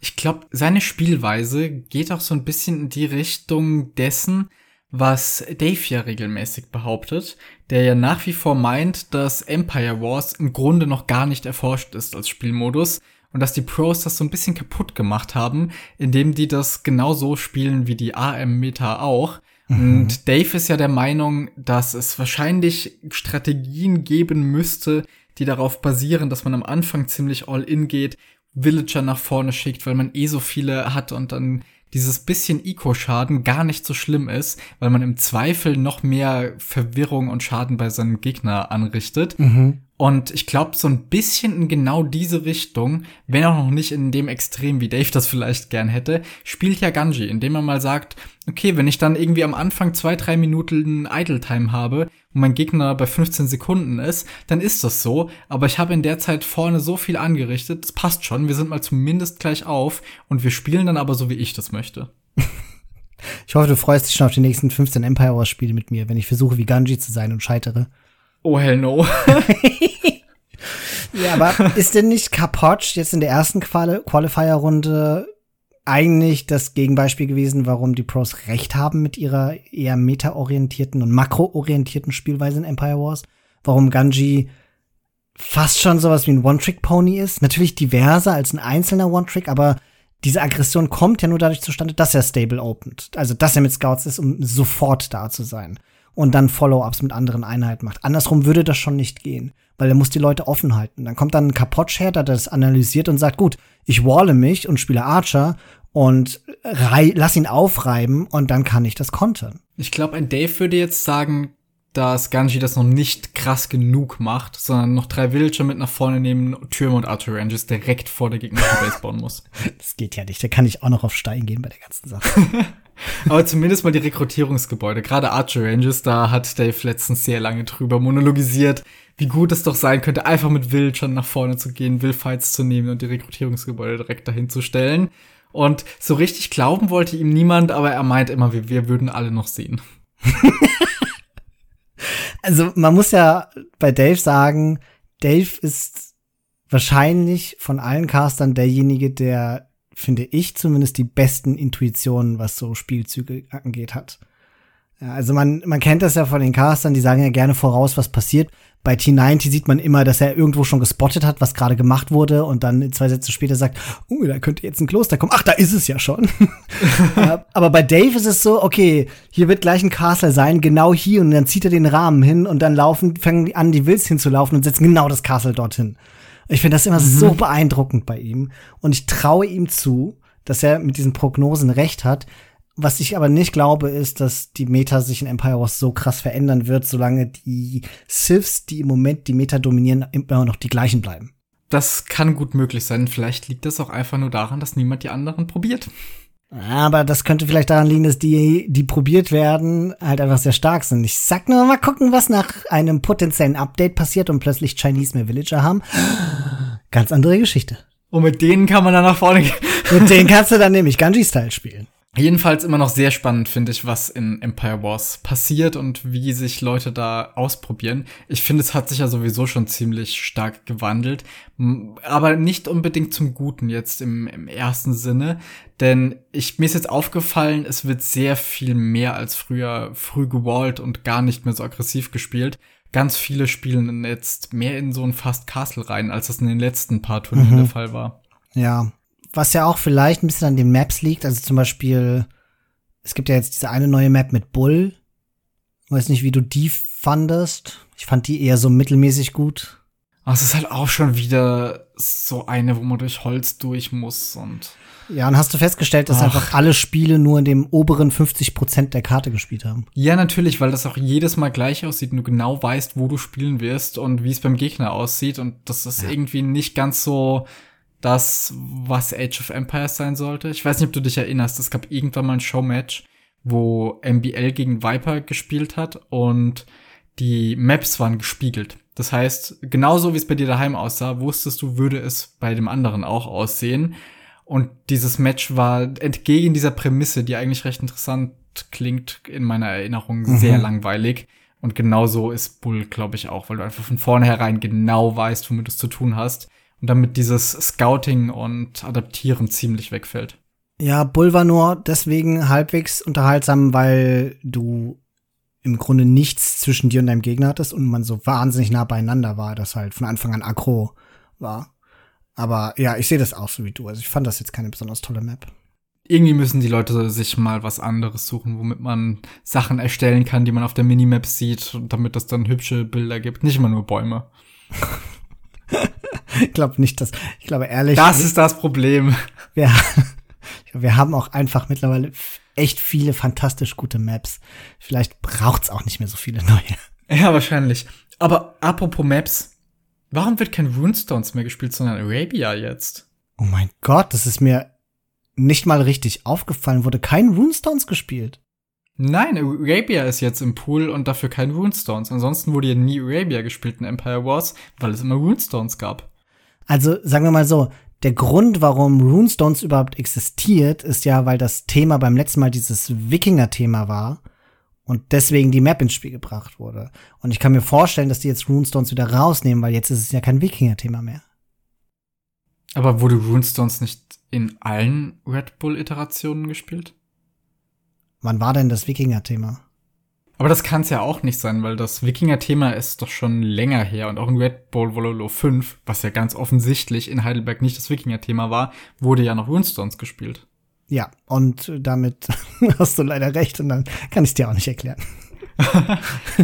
Ich glaube, seine Spielweise geht auch so ein bisschen in die Richtung dessen, was Dave ja regelmäßig behauptet, der ja nach wie vor meint, dass Empire Wars im Grunde noch gar nicht erforscht ist als Spielmodus und dass die Pros das so ein bisschen kaputt gemacht haben, indem die das genauso spielen wie die AM-Meta auch. Mhm. Und Dave ist ja der Meinung, dass es wahrscheinlich Strategien geben müsste, die darauf basieren, dass man am Anfang ziemlich all in geht, Villager nach vorne schickt, weil man eh so viele hat und dann dieses bisschen Eco-Schaden gar nicht so schlimm ist, weil man im Zweifel noch mehr Verwirrung und Schaden bei seinem Gegner anrichtet. Mhm. Und ich glaube, so ein bisschen in genau diese Richtung, wenn auch noch nicht in dem Extrem, wie Dave das vielleicht gern hätte, spielt ja Ganji, indem er mal sagt, okay, wenn ich dann irgendwie am Anfang zwei, drei Minuten Idle Time habe und mein Gegner bei 15 Sekunden ist, dann ist das so. Aber ich habe in der Zeit vorne so viel angerichtet, das passt schon, wir sind mal zumindest gleich auf und wir spielen dann aber so, wie ich das möchte. Ich hoffe, du freust dich schon auf die nächsten 15 Empire Wars Spiele mit mir, wenn ich versuche, wie Ganji zu sein und scheitere. Oh hell no. ja, aber ist denn nicht Kapotsch jetzt in der ersten Quali Qualifier-Runde eigentlich das Gegenbeispiel gewesen, warum die Pros recht haben mit ihrer eher meta-orientierten und makro-orientierten Spielweise in Empire Wars? Warum Ganji fast schon sowas wie ein One-Trick-Pony ist? Natürlich diverser als ein einzelner One-Trick, aber diese Aggression kommt ja nur dadurch zustande, dass er stable opent. Also, dass er mit Scouts ist, um sofort da zu sein und dann Follow-ups mit anderen Einheiten macht. Andersrum würde das schon nicht gehen, weil er muss die Leute offen halten. Dann kommt dann ein Kapotsch her, der das analysiert und sagt, gut, ich walle mich und spiele Archer und lass ihn aufreiben und dann kann ich das kontern. Ich glaube, ein Dave würde jetzt sagen, dass Ganji das noch nicht krass genug macht, sondern noch drei Villager mit nach vorne nehmen, Türme und Archer Ranges direkt vor der gegnerischen Base bauen muss. Das geht ja nicht. Da kann ich auch noch auf Stein gehen bei der ganzen Sache. Aber zumindest mal die Rekrutierungsgebäude. Gerade Archer Ranges, da hat Dave letztens sehr lange drüber monologisiert, wie gut es doch sein könnte, einfach mit Wild schon nach vorne zu gehen, Wildfights zu nehmen und die Rekrutierungsgebäude direkt dahin zu stellen. Und so richtig glauben wollte ihm niemand, aber er meint immer, wir, wir würden alle noch sehen. also man muss ja bei Dave sagen, Dave ist wahrscheinlich von allen Castern derjenige, der finde ich zumindest, die besten Intuitionen, was so Spielzüge angeht, hat. Also man, man kennt das ja von den Castern, die sagen ja gerne voraus, was passiert. Bei T90 sieht man immer, dass er irgendwo schon gespottet hat, was gerade gemacht wurde und dann zwei Sätze später sagt, oh, da könnte jetzt ein Kloster kommen. Ach, da ist es ja schon. aber bei Dave ist es so, okay, hier wird gleich ein Castle sein, genau hier und dann zieht er den Rahmen hin und dann laufen, fangen die an, die Wills hinzulaufen und setzen genau das Castle dorthin. Ich finde das immer mhm. so beeindruckend bei ihm. Und ich traue ihm zu, dass er mit diesen Prognosen recht hat. Was ich aber nicht glaube, ist, dass die Meta sich in Empire Wars so krass verändern wird, solange die Siths, die im Moment die Meta dominieren, immer noch die gleichen bleiben. Das kann gut möglich sein. Vielleicht liegt das auch einfach nur daran, dass niemand die anderen probiert. Aber das könnte vielleicht daran liegen, dass die, die probiert werden, halt einfach sehr stark sind. Ich sag nur mal gucken, was nach einem potenziellen Update passiert und plötzlich Chinese mehr Villager haben. Ganz andere Geschichte. Und mit denen kann man dann nach vorne gehen. mit denen kannst du dann nämlich Ganji-Style spielen. Jedenfalls immer noch sehr spannend, finde ich, was in Empire Wars passiert und wie sich Leute da ausprobieren. Ich finde, es hat sich ja sowieso schon ziemlich stark gewandelt, aber nicht unbedingt zum Guten jetzt im, im ersten Sinne, denn ich, mir ist jetzt aufgefallen, es wird sehr viel mehr als früher früh gewallt und gar nicht mehr so aggressiv gespielt. Ganz viele spielen jetzt mehr in so ein Fast Castle rein, als das in den letzten paar Turnieren mhm. der Fall war. Ja, was ja auch vielleicht ein bisschen an den Maps liegt, also zum Beispiel es gibt ja jetzt diese eine neue Map mit Bull. Weiß nicht, wie du die fandest. Ich fand die eher so mittelmäßig gut. Aber es ist halt auch schon wieder so eine, wo man durch Holz durch muss und. Ja, und hast du festgestellt, dass Ach. einfach alle Spiele nur in dem oberen 50 Prozent der Karte gespielt haben? Ja, natürlich, weil das auch jedes Mal gleich aussieht und du genau weißt, wo du spielen wirst und wie es beim Gegner aussieht. Und das ist irgendwie nicht ganz so das, was Age of Empires sein sollte. Ich weiß nicht, ob du dich erinnerst, es gab irgendwann mal ein Showmatch, wo MBL gegen Viper gespielt hat und die Maps waren gespiegelt. Das heißt, genauso wie es bei dir daheim aussah, wusstest du, würde es bei dem anderen auch aussehen. Und dieses Match war entgegen dieser Prämisse, die eigentlich recht interessant klingt, in meiner Erinnerung Mhm. sehr langweilig. Und genauso ist Bull, glaube ich, auch, weil du einfach von vornherein genau weißt, womit du es zu tun hast. Und damit dieses Scouting und Adaptieren ziemlich wegfällt. Ja, Bull war nur deswegen halbwegs unterhaltsam, weil du im Grunde nichts zwischen dir und deinem Gegner hattest und man so wahnsinnig nah beieinander war, dass halt von Anfang an aggro war. Aber ja, ich sehe das auch so wie du. Also ich fand das jetzt keine besonders tolle Map. Irgendwie müssen die Leute sich mal was anderes suchen, womit man Sachen erstellen kann, die man auf der Minimap sieht, damit das dann hübsche Bilder gibt. Nicht immer nur Bäume. Ich glaube nicht, dass, ich glaube ehrlich, Das ist das Problem. wir, wir haben auch einfach mittlerweile echt viele fantastisch gute Maps. Vielleicht braucht's auch nicht mehr so viele neue. Ja, wahrscheinlich. Aber apropos Maps, warum wird kein Runestones mehr gespielt, sondern Arabia jetzt? Oh mein Gott, das ist mir nicht mal richtig aufgefallen. Wurde kein Runestones gespielt. Nein, Arabia ist jetzt im Pool und dafür kein Runestones. Ansonsten wurde ja nie Arabia gespielt in Empire Wars, weil es immer Runestones gab. Also sagen wir mal so, der Grund, warum Runestones überhaupt existiert, ist ja, weil das Thema beim letzten Mal dieses Wikinger-Thema war und deswegen die Map ins Spiel gebracht wurde. Und ich kann mir vorstellen, dass die jetzt Runestones wieder rausnehmen, weil jetzt ist es ja kein Wikinger-Thema mehr. Aber wurde Runestones nicht in allen Red Bull-Iterationen gespielt? Wann war denn das Wikinger-Thema? Aber das kann es ja auch nicht sein, weil das Wikinger-Thema ist doch schon länger her und auch in Red Bull Vololo 5, was ja ganz offensichtlich in Heidelberg nicht das Wikinger-Thema war, wurde ja noch Runestones gespielt. Ja, und damit hast du leider recht und dann kann ich dir auch nicht erklären.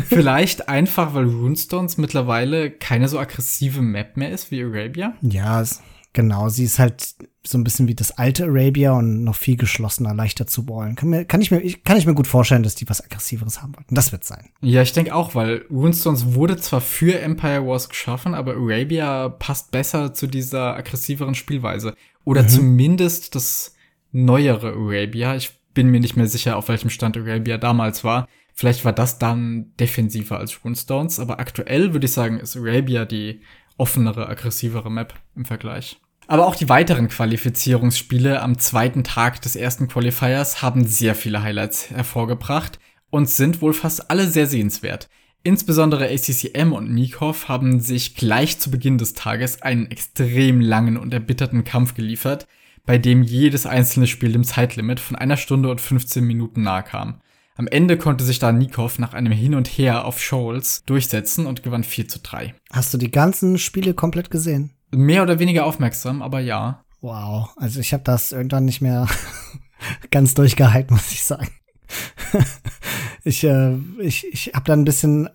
Vielleicht einfach, weil Runestones mittlerweile keine so aggressive Map mehr ist wie Arabia. Ja, genau. Sie ist halt so ein bisschen wie das alte Arabia und noch viel geschlossener, leichter zu ballen. Kann, mir, kann, ich mir, kann ich mir gut vorstellen, dass die was Aggressiveres haben wollten. Das wird sein. Ja, ich denke auch, weil Runestones wurde zwar für Empire Wars geschaffen, aber Arabia passt besser zu dieser aggressiveren Spielweise. Oder zumindest das neuere Arabia. Ich bin mir nicht mehr sicher, auf welchem Stand Arabia damals war. Vielleicht war das dann defensiver als Runestones, aber aktuell würde ich sagen, ist Arabia die offenere, aggressivere Map im Vergleich. Aber auch die weiteren Qualifizierungsspiele am zweiten Tag des ersten Qualifiers haben sehr viele Highlights hervorgebracht und sind wohl fast alle sehr sehenswert. Insbesondere ACCM und Nikov haben sich gleich zu Beginn des Tages einen extrem langen und erbitterten Kampf geliefert, bei dem jedes einzelne Spiel dem Zeitlimit von einer Stunde und 15 Minuten nahe kam. Am Ende konnte sich da Nikov nach einem Hin und Her auf Scholes durchsetzen und gewann 4 zu 3. Hast du die ganzen Spiele komplett gesehen? Mehr oder weniger aufmerksam, aber ja. Wow. Also ich habe das irgendwann nicht mehr ganz durchgehalten, muss ich sagen. ich äh, ich, ich habe dann ein bisschen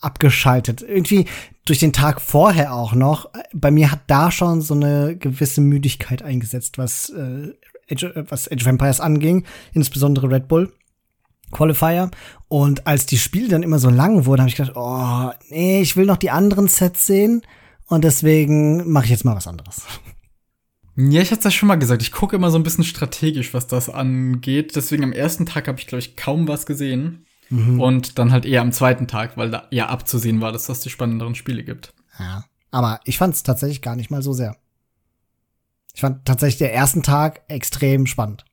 abgeschaltet. Irgendwie durch den Tag vorher auch noch. Bei mir hat da schon so eine gewisse Müdigkeit eingesetzt, was, äh, Age, äh, was Age of Empires anging, insbesondere Red Bull. Qualifier. Und als die Spiele dann immer so lang wurden, habe ich gedacht, oh, nee, ich will noch die anderen Sets sehen. Und deswegen mache ich jetzt mal was anderes. Ja, ich hatte ja schon mal gesagt, ich gucke immer so ein bisschen strategisch, was das angeht. Deswegen am ersten Tag habe ich, glaube ich, kaum was gesehen. Und dann halt eher am zweiten Tag, weil da ja abzusehen war, dass das die spannenderen Spiele gibt. Ja. Aber ich fand es tatsächlich gar nicht mal so sehr. Ich fand tatsächlich der ersten Tag extrem spannend.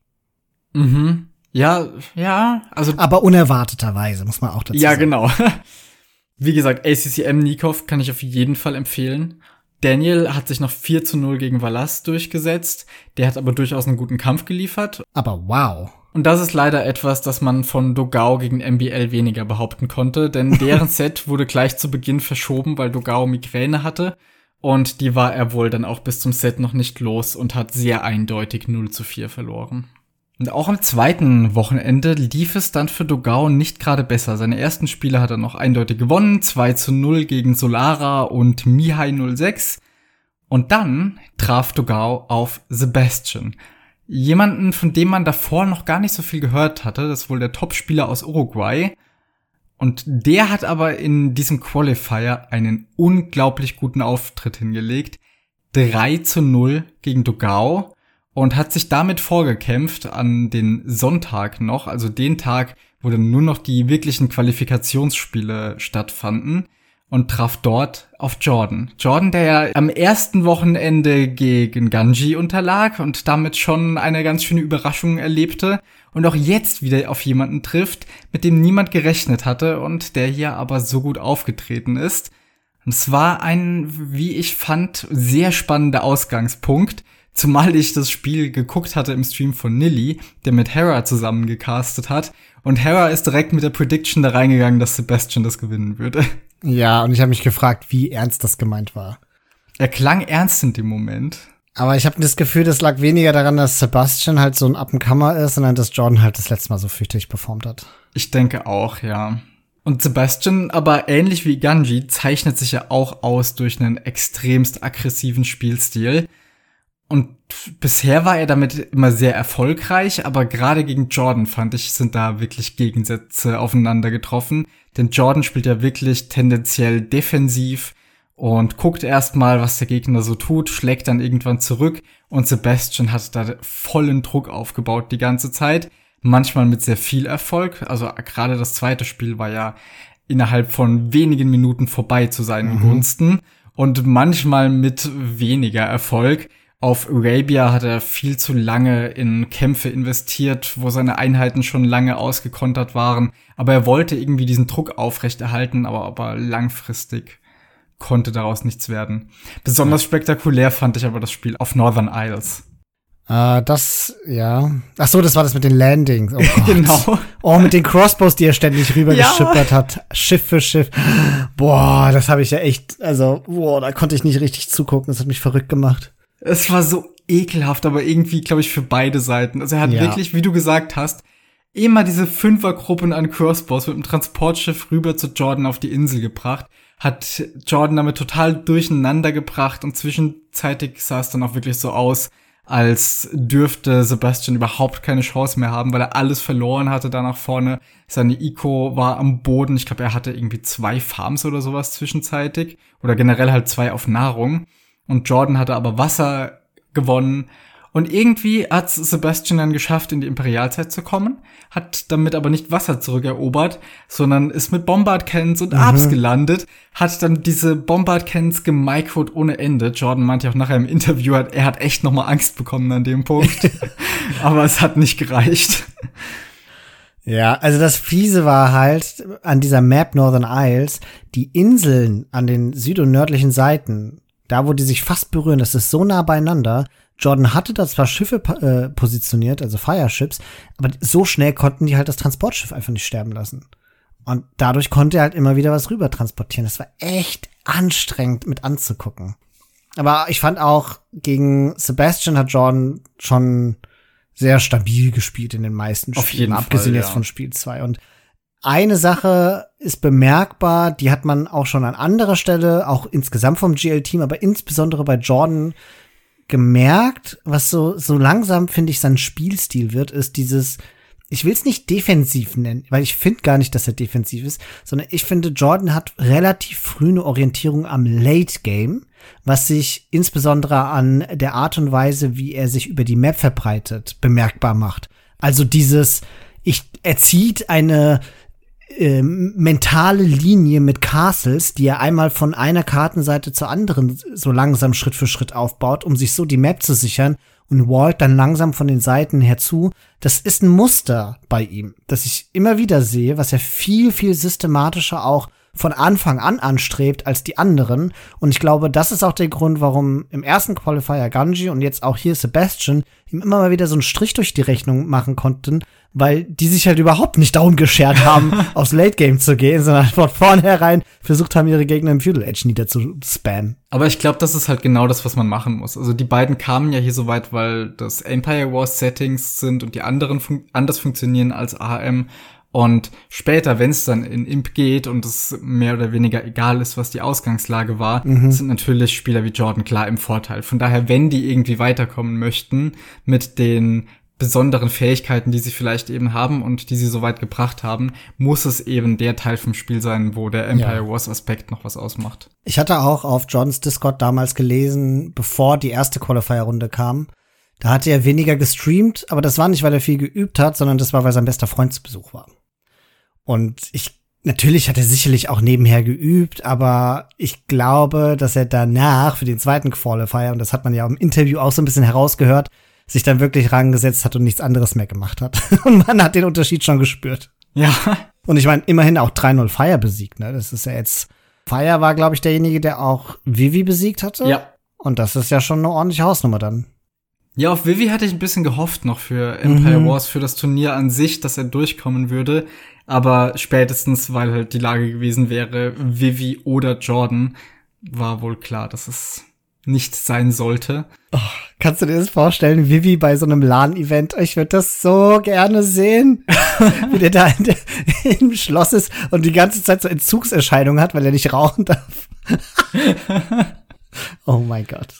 Mhm. Ja, ja, also Aber unerwarteterweise, muss man auch dazu Ja, sagen. genau. Wie gesagt, ACCM Nikov kann ich auf jeden Fall empfehlen. Daniel hat sich noch 4 zu 0 gegen Valas durchgesetzt. Der hat aber durchaus einen guten Kampf geliefert. Aber wow. Und das ist leider etwas, das man von Dogao gegen MBL weniger behaupten konnte, denn deren Set wurde gleich zu Beginn verschoben, weil Dogao Migräne hatte. Und die war er wohl dann auch bis zum Set noch nicht los und hat sehr eindeutig 0 zu 4 verloren. Und auch am zweiten Wochenende lief es dann für Dogao nicht gerade besser. Seine ersten Spiele hat er noch eindeutig gewonnen, 2 zu 0 gegen Solara und Mihai 06. Und dann traf Dogao auf Sebastian. Jemanden, von dem man davor noch gar nicht so viel gehört hatte, das ist wohl der Topspieler aus Uruguay. Und der hat aber in diesem Qualifier einen unglaublich guten Auftritt hingelegt. 3 zu 0 gegen Dogao und hat sich damit vorgekämpft an den Sonntag noch, also den Tag, wo dann nur noch die wirklichen Qualifikationsspiele stattfanden und traf dort auf Jordan. Jordan, der ja am ersten Wochenende gegen Ganji unterlag und damit schon eine ganz schöne Überraschung erlebte und auch jetzt wieder auf jemanden trifft, mit dem niemand gerechnet hatte und der hier aber so gut aufgetreten ist. Und es war ein, wie ich fand, sehr spannender Ausgangspunkt, zumal ich das Spiel geguckt hatte im Stream von Nilly, der mit Hera zusammen gecastet hat. Und Hera ist direkt mit der Prediction da reingegangen, dass Sebastian das gewinnen würde. Ja, und ich habe mich gefragt, wie ernst das gemeint war. Er klang ernst in dem Moment. Aber ich habe das Gefühl, das lag weniger daran, dass Sebastian halt so ein Appenkammer ist, sondern dass Jordan halt das letzte Mal so fürchterlich performt hat. Ich denke auch, ja. Und Sebastian, aber ähnlich wie Ganji, zeichnet sich ja auch aus durch einen extremst aggressiven Spielstil. Und bisher war er damit immer sehr erfolgreich, aber gerade gegen Jordan fand ich, sind da wirklich Gegensätze aufeinander getroffen. Denn Jordan spielt ja wirklich tendenziell defensiv und guckt erstmal, was der Gegner so tut, schlägt dann irgendwann zurück und Sebastian hat da vollen Druck aufgebaut die ganze Zeit. Manchmal mit sehr viel Erfolg. Also gerade das zweite Spiel war ja innerhalb von wenigen Minuten vorbei zu seinen mhm. Gunsten und manchmal mit weniger Erfolg. Auf Arabia hat er viel zu lange in Kämpfe investiert, wo seine Einheiten schon lange ausgekontert waren. Aber er wollte irgendwie diesen Druck aufrechterhalten, aber, aber langfristig konnte daraus nichts werden. Besonders spektakulär fand ich aber das Spiel auf Northern Isles. Uh, das, ja. Ach so, das war das mit den Landings. Oh genau. Oh, mit den Crossbows, die er ständig rübergeschippert ja. hat. Schiff für Schiff. Boah, das habe ich ja echt, also, boah, da konnte ich nicht richtig zugucken. Das hat mich verrückt gemacht. Es war so ekelhaft, aber irgendwie, glaube ich, für beide Seiten. Also er hat ja. wirklich, wie du gesagt hast, immer diese Fünfergruppen an Crossbows mit dem Transportschiff rüber zu Jordan auf die Insel gebracht, hat Jordan damit total durcheinander gebracht und zwischenzeitig sah es dann auch wirklich so aus, als dürfte Sebastian überhaupt keine Chance mehr haben, weil er alles verloren hatte da nach vorne. Seine Eco war am Boden. Ich glaube, er hatte irgendwie zwei Farms oder sowas zwischenzeitig. Oder generell halt zwei auf Nahrung und Jordan hatte aber Wasser gewonnen. Und irgendwie hat Sebastian dann geschafft, in die Imperialzeit zu kommen, hat damit aber nicht Wasser zurückerobert, sondern ist mit Bombard-Cannons und mhm. Arps gelandet, hat dann diese Bombard-Cannons gemicrot ohne Ende. Jordan meinte auch nachher im Interview, er hat echt nochmal Angst bekommen an dem Punkt. aber es hat nicht gereicht. Ja, also das Fiese war halt an dieser Map Northern Isles, die Inseln an den süd- und nördlichen Seiten da, wo die sich fast berühren, das ist so nah beieinander. Jordan hatte da zwar Schiffe äh, positioniert, also Fireships, aber so schnell konnten die halt das Transportschiff einfach nicht sterben lassen. Und dadurch konnte er halt immer wieder was rüber transportieren. Das war echt anstrengend mit anzugucken. Aber ich fand auch, gegen Sebastian hat Jordan schon sehr stabil gespielt in den meisten Spielen, Auf jeden abgesehen Fall, jetzt von Spiel 2. Und eine Sache ist bemerkbar, die hat man auch schon an anderer Stelle, auch insgesamt vom GL-Team, aber insbesondere bei Jordan gemerkt, was so, so langsam, finde ich, sein Spielstil wird, ist dieses, ich will es nicht defensiv nennen, weil ich finde gar nicht, dass er defensiv ist, sondern ich finde, Jordan hat relativ früh eine Orientierung am Late Game, was sich insbesondere an der Art und Weise, wie er sich über die Map verbreitet, bemerkbar macht. Also dieses, ich, er zieht eine äh, mentale Linie mit Castles, die er einmal von einer Kartenseite zur anderen so langsam Schritt für Schritt aufbaut, um sich so die Map zu sichern und Walt dann langsam von den Seiten herzu. Das ist ein Muster bei ihm, das ich immer wieder sehe, was er viel, viel systematischer auch von Anfang an anstrebt als die anderen. Und ich glaube, das ist auch der Grund, warum im ersten Qualifier Ganji und jetzt auch hier Sebastian ihm immer mal wieder so einen Strich durch die Rechnung machen konnten, weil die sich halt überhaupt nicht darum geschert haben, aufs Late Game zu gehen, sondern von vornherein versucht haben, ihre Gegner im Feudal Edge niederzuspammen. Aber ich glaube, das ist halt genau das, was man machen muss. Also die beiden kamen ja hier so weit, weil das Empire Wars Settings sind und die anderen fun anders funktionieren als AM. Und später, wenn es dann in Imp geht und es mehr oder weniger egal ist, was die Ausgangslage war, mhm. sind natürlich Spieler wie Jordan klar im Vorteil. Von daher, wenn die irgendwie weiterkommen möchten mit den besonderen Fähigkeiten, die sie vielleicht eben haben und die sie so weit gebracht haben, muss es eben der Teil vom Spiel sein, wo der Empire ja. Wars Aspekt noch was ausmacht. Ich hatte auch auf Johns Discord damals gelesen, bevor die erste Qualifier-Runde kam, da hatte er weniger gestreamt, aber das war nicht, weil er viel geübt hat, sondern das war, weil sein bester Freund zu Besuch war. Und ich, natürlich hat er sicherlich auch nebenher geübt, aber ich glaube, dass er danach für den zweiten Qualifier, und das hat man ja im Interview auch so ein bisschen herausgehört, sich dann wirklich rangesetzt hat und nichts anderes mehr gemacht hat. Und man hat den Unterschied schon gespürt. Ja. Und ich meine, immerhin auch 3-0 Fire besiegt, ne? Das ist ja jetzt. Fire war, glaube ich, derjenige, der auch Vivi besiegt hatte. Ja. Und das ist ja schon eine ordentliche Hausnummer dann. Ja, auf Vivi hatte ich ein bisschen gehofft noch für Empire mhm. Wars, für das Turnier an sich, dass er durchkommen würde. Aber spätestens, weil halt die Lage gewesen wäre, Vivi oder Jordan, war wohl klar, dass es nicht sein sollte. Oh, kannst du dir das vorstellen, Vivi bei so einem LAN-Event? Ich würde das so gerne sehen, wie der da in der, im Schloss ist und die ganze Zeit so Entzugserscheinungen hat, weil er nicht rauchen darf. oh mein Gott.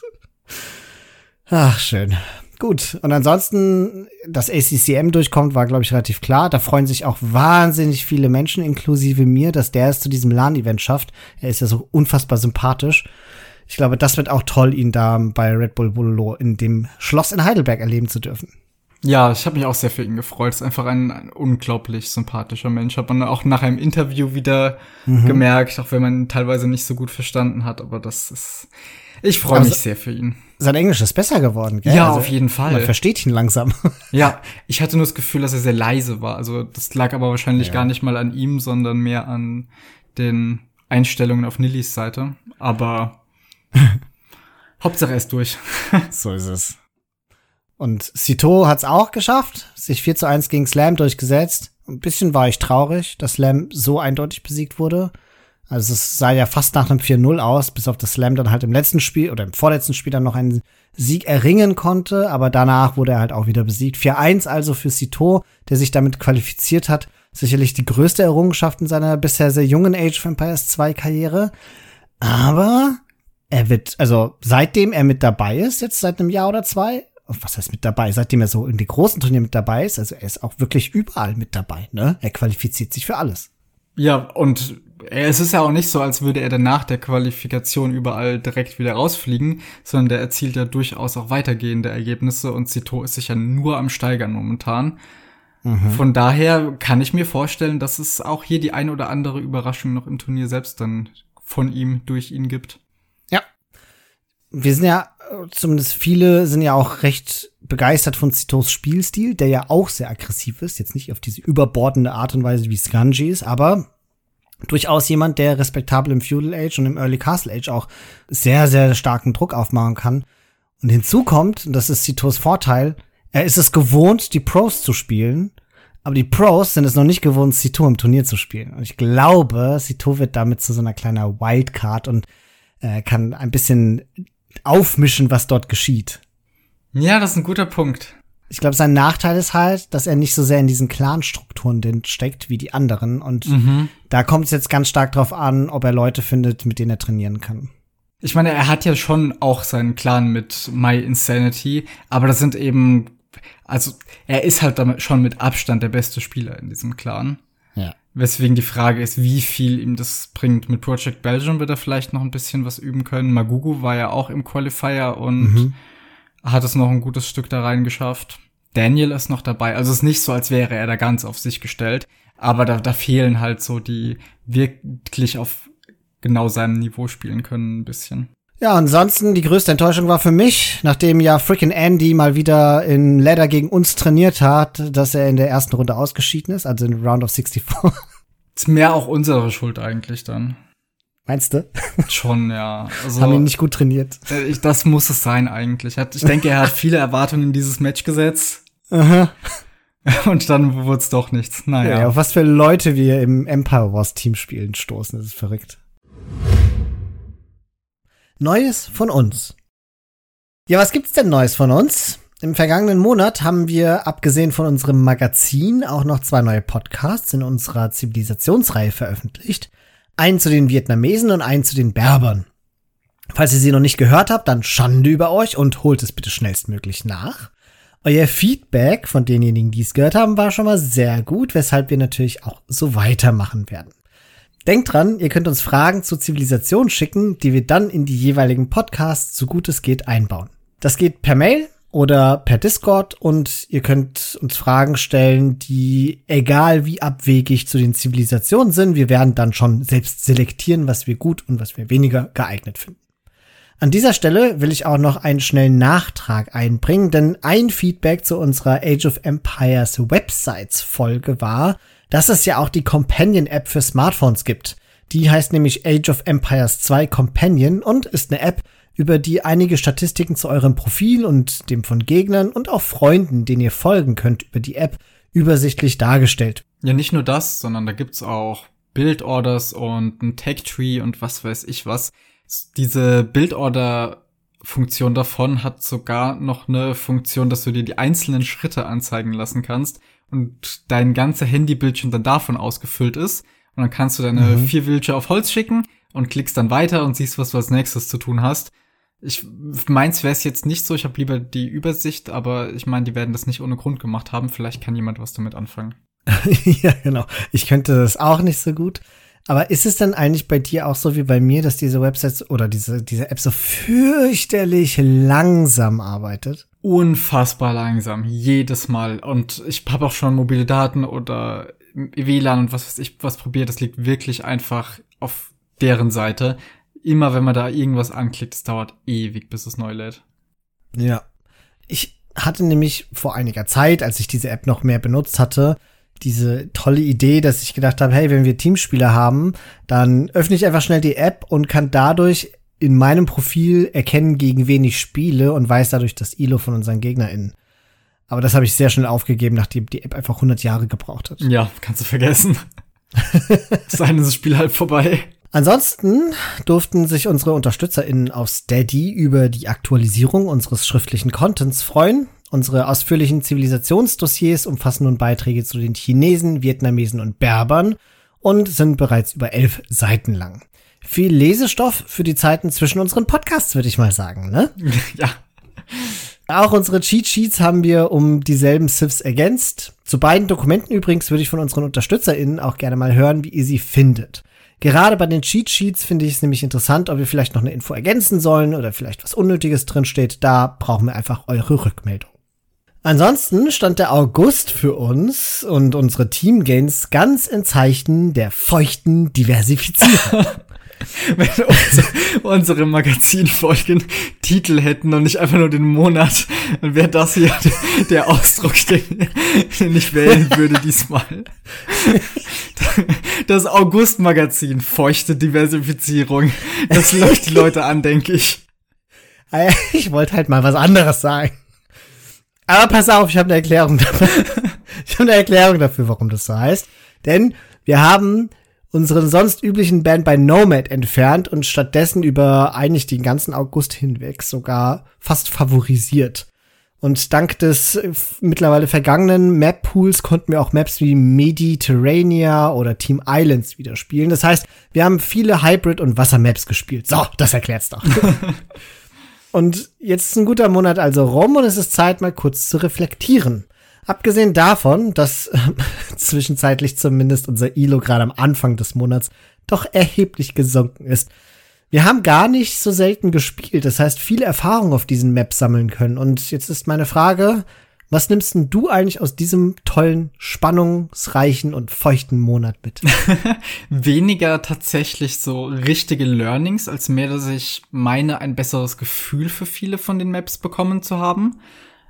Ach, schön. Gut, und ansonsten, dass ACCM durchkommt, war, glaube ich, relativ klar. Da freuen sich auch wahnsinnig viele Menschen, inklusive mir, dass der es zu diesem LAN-Event schafft. Er ist ja so unfassbar sympathisch. Ich glaube, das wird auch toll, ihn da bei Red Bull Bullo in dem Schloss in Heidelberg erleben zu dürfen. Ja, ich habe mich auch sehr für ihn gefreut. Ist einfach ein, ein unglaublich sympathischer Mensch. Hat man auch nach einem Interview wieder mhm. gemerkt, auch wenn man ihn teilweise nicht so gut verstanden hat. Aber das ist, ich freue mich sehr für ihn. Sein Englisch ist besser geworden, gell? Ja, also, auf jeden Fall. Man versteht ihn langsam. Ja, ich hatte nur das Gefühl, dass er sehr leise war. Also das lag aber wahrscheinlich ja. gar nicht mal an ihm, sondern mehr an den Einstellungen auf Nillys Seite. Aber Hauptsache er ist durch. so ist es. Und Sito hat's auch geschafft, sich 4 zu 1 gegen Slam durchgesetzt. Ein bisschen war ich traurig, dass Slam so eindeutig besiegt wurde. Also es sah ja fast nach einem 4-0 aus, bis auf das Slam dann halt im letzten Spiel oder im vorletzten Spiel dann noch einen Sieg erringen konnte, aber danach wurde er halt auch wieder besiegt. 4-1 also für Sito, der sich damit qualifiziert hat. Sicherlich die größte Errungenschaft in seiner bisher sehr jungen Age of Empires 2 Karriere. Aber er wird, also seitdem er mit dabei ist, jetzt seit einem Jahr oder zwei, was heißt mit dabei, seitdem er so in den großen Turnieren mit dabei ist, also er ist auch wirklich überall mit dabei, ne? Er qualifiziert sich für alles. Ja, und es ist ja auch nicht so, als würde er danach der Qualifikation überall direkt wieder rausfliegen, sondern der erzielt ja durchaus auch weitergehende Ergebnisse und Cito ist sich ja nur am Steigern momentan. Mhm. Von daher kann ich mir vorstellen, dass es auch hier die ein oder andere Überraschung noch im Turnier selbst dann von ihm durch ihn gibt wir sind ja, zumindest viele sind ja auch recht begeistert von Citos Spielstil, der ja auch sehr aggressiv ist. Jetzt nicht auf diese überbordende Art und Weise wie Skanji ist, aber durchaus jemand, der respektabel im Feudal Age und im Early Castle Age auch sehr, sehr starken Druck aufmachen kann. Und hinzu kommt, und das ist Citos Vorteil, er ist es gewohnt, die Pros zu spielen, aber die Pros sind es noch nicht gewohnt, Cito im Turnier zu spielen. Und ich glaube, Cito wird damit zu so einer kleinen Wildcard und äh, kann ein bisschen aufmischen, was dort geschieht. Ja, das ist ein guter Punkt. Ich glaube, sein Nachteil ist halt, dass er nicht so sehr in diesen Clan-Strukturen steckt wie die anderen. Und mhm. da kommt es jetzt ganz stark drauf an, ob er Leute findet, mit denen er trainieren kann. Ich meine, er hat ja schon auch seinen Clan mit My Insanity, aber das sind eben, also er ist halt damit schon mit Abstand der beste Spieler in diesem Clan. Weswegen die Frage ist, wie viel ihm das bringt. Mit Project Belgium wird er vielleicht noch ein bisschen was üben können. Magugu war ja auch im Qualifier und mhm. hat es noch ein gutes Stück da rein geschafft. Daniel ist noch dabei. Also es ist nicht so, als wäre er da ganz auf sich gestellt. Aber da, da fehlen halt so die wirklich auf genau seinem Niveau spielen können ein bisschen. Ja, ansonsten die größte Enttäuschung war für mich, nachdem ja freaking Andy mal wieder in Ladder gegen uns trainiert hat, dass er in der ersten Runde ausgeschieden ist, also in Round of 64. Ist mehr auch unsere Schuld eigentlich dann. Meinst du? Schon, ja. Also, Haben ihn nicht gut trainiert. Ich, das muss es sein eigentlich. Ich denke, er hat viele Erwartungen in dieses Match gesetzt. Aha. Und dann wurde es doch nichts. Naja. Ja, auf was für Leute wir im Empire Wars Team spielen stoßen, das ist verrückt. Neues von uns. Ja, was gibt's denn Neues von uns? Im vergangenen Monat haben wir, abgesehen von unserem Magazin, auch noch zwei neue Podcasts in unserer Zivilisationsreihe veröffentlicht. Einen zu den Vietnamesen und einen zu den Berbern. Falls ihr sie noch nicht gehört habt, dann Schande über euch und holt es bitte schnellstmöglich nach. Euer Feedback von denjenigen, die es gehört haben, war schon mal sehr gut, weshalb wir natürlich auch so weitermachen werden. Denkt dran, ihr könnt uns Fragen zur Zivilisation schicken, die wir dann in die jeweiligen Podcasts, so gut es geht, einbauen. Das geht per Mail oder per Discord und ihr könnt uns Fragen stellen, die egal wie abwegig zu den Zivilisationen sind, wir werden dann schon selbst selektieren, was wir gut und was wir weniger geeignet finden. An dieser Stelle will ich auch noch einen schnellen Nachtrag einbringen, denn ein Feedback zu unserer Age of Empires Websites Folge war, dass es ja auch die Companion App für Smartphones gibt. Die heißt nämlich Age of Empires 2 Companion und ist eine App, über die einige Statistiken zu eurem Profil und dem von Gegnern und auch Freunden, denen ihr folgen könnt über die App, übersichtlich dargestellt. Ja, nicht nur das, sondern da gibt's auch Build-Orders und ein Tag-Tree und was weiß ich was. Diese Build-Order-Funktion davon hat sogar noch eine Funktion, dass du dir die einzelnen Schritte anzeigen lassen kannst und dein ganzer Handybildschirm dann davon ausgefüllt ist. Und dann kannst du deine mhm. vier Bildschirme auf Holz schicken und klickst dann weiter und siehst, was du als nächstes zu tun hast. Ich meins wäre es jetzt nicht so, ich habe lieber die Übersicht, aber ich meine, die werden das nicht ohne Grund gemacht haben. Vielleicht kann jemand was damit anfangen. ja, genau. Ich könnte das auch nicht so gut. Aber ist es denn eigentlich bei dir auch so wie bei mir, dass diese Websites oder diese, diese App so fürchterlich langsam arbeitet? Unfassbar langsam, jedes Mal. Und ich habe auch schon mobile Daten oder WLAN und was weiß ich was probiert. Das liegt wirklich einfach auf deren Seite immer wenn man da irgendwas anklickt, es dauert ewig, bis es neu lädt. Ja. Ich hatte nämlich vor einiger Zeit, als ich diese App noch mehr benutzt hatte, diese tolle Idee, dass ich gedacht habe, hey, wenn wir Teamspieler haben, dann öffne ich einfach schnell die App und kann dadurch in meinem Profil erkennen, gegen wen ich spiele und weiß dadurch das ILO von unseren GegnerInnen. Aber das habe ich sehr schnell aufgegeben, nachdem die App einfach 100 Jahre gebraucht hat. Ja, kannst du vergessen. Sein ist das Spiel halt vorbei. Ansonsten durften sich unsere UnterstützerInnen auf Steady über die Aktualisierung unseres schriftlichen Contents freuen. Unsere ausführlichen Zivilisationsdossiers umfassen nun Beiträge zu den Chinesen, Vietnamesen und Berbern und sind bereits über elf Seiten lang. Viel Lesestoff für die Zeiten zwischen unseren Podcasts, würde ich mal sagen, ne? Ja. Auch unsere Cheat Sheets haben wir um dieselben Sifs ergänzt. Zu beiden Dokumenten übrigens würde ich von unseren UnterstützerInnen auch gerne mal hören, wie ihr sie findet. Gerade bei den Cheat Sheets finde ich es nämlich interessant, ob wir vielleicht noch eine Info ergänzen sollen oder vielleicht was Unnötiges drin steht. Da brauchen wir einfach eure Rückmeldung. Ansonsten stand der August für uns und unsere Teamgains ganz in Zeichen der feuchten Diversifizierung. wenn unsere, unsere Magazinfolgen Titel hätten und nicht einfach nur den Monat, dann wäre das hier der Ausdruck, den, den ich wählen würde diesmal. Das August-Magazin, feuchte Diversifizierung. Das läuft die Leute an, denke ich. Ah ich wollte halt mal was anderes sagen. Aber pass auf, ich habe eine Erklärung dafür. Ich habe eine Erklärung dafür, warum das so heißt. Denn wir haben unseren sonst üblichen Band bei Nomad entfernt und stattdessen über eigentlich den ganzen August hinweg sogar fast favorisiert. Und dank des mittlerweile vergangenen Map-Pools konnten wir auch Maps wie Mediterranea oder Team Islands wieder spielen. Das heißt, wir haben viele Hybrid- und Wasser-Maps gespielt. So, das erklärt's doch. und jetzt ist ein guter Monat also rum und es ist Zeit, mal kurz zu reflektieren. Abgesehen davon, dass äh, zwischenzeitlich zumindest unser ILO gerade am Anfang des Monats doch erheblich gesunken ist. Wir haben gar nicht so selten gespielt, das heißt viele Erfahrungen auf diesen Maps sammeln können. Und jetzt ist meine Frage, was nimmst denn du eigentlich aus diesem tollen, spannungsreichen und feuchten Monat mit? Weniger tatsächlich so richtige Learnings, als mehr, dass ich meine, ein besseres Gefühl für viele von den Maps bekommen zu haben.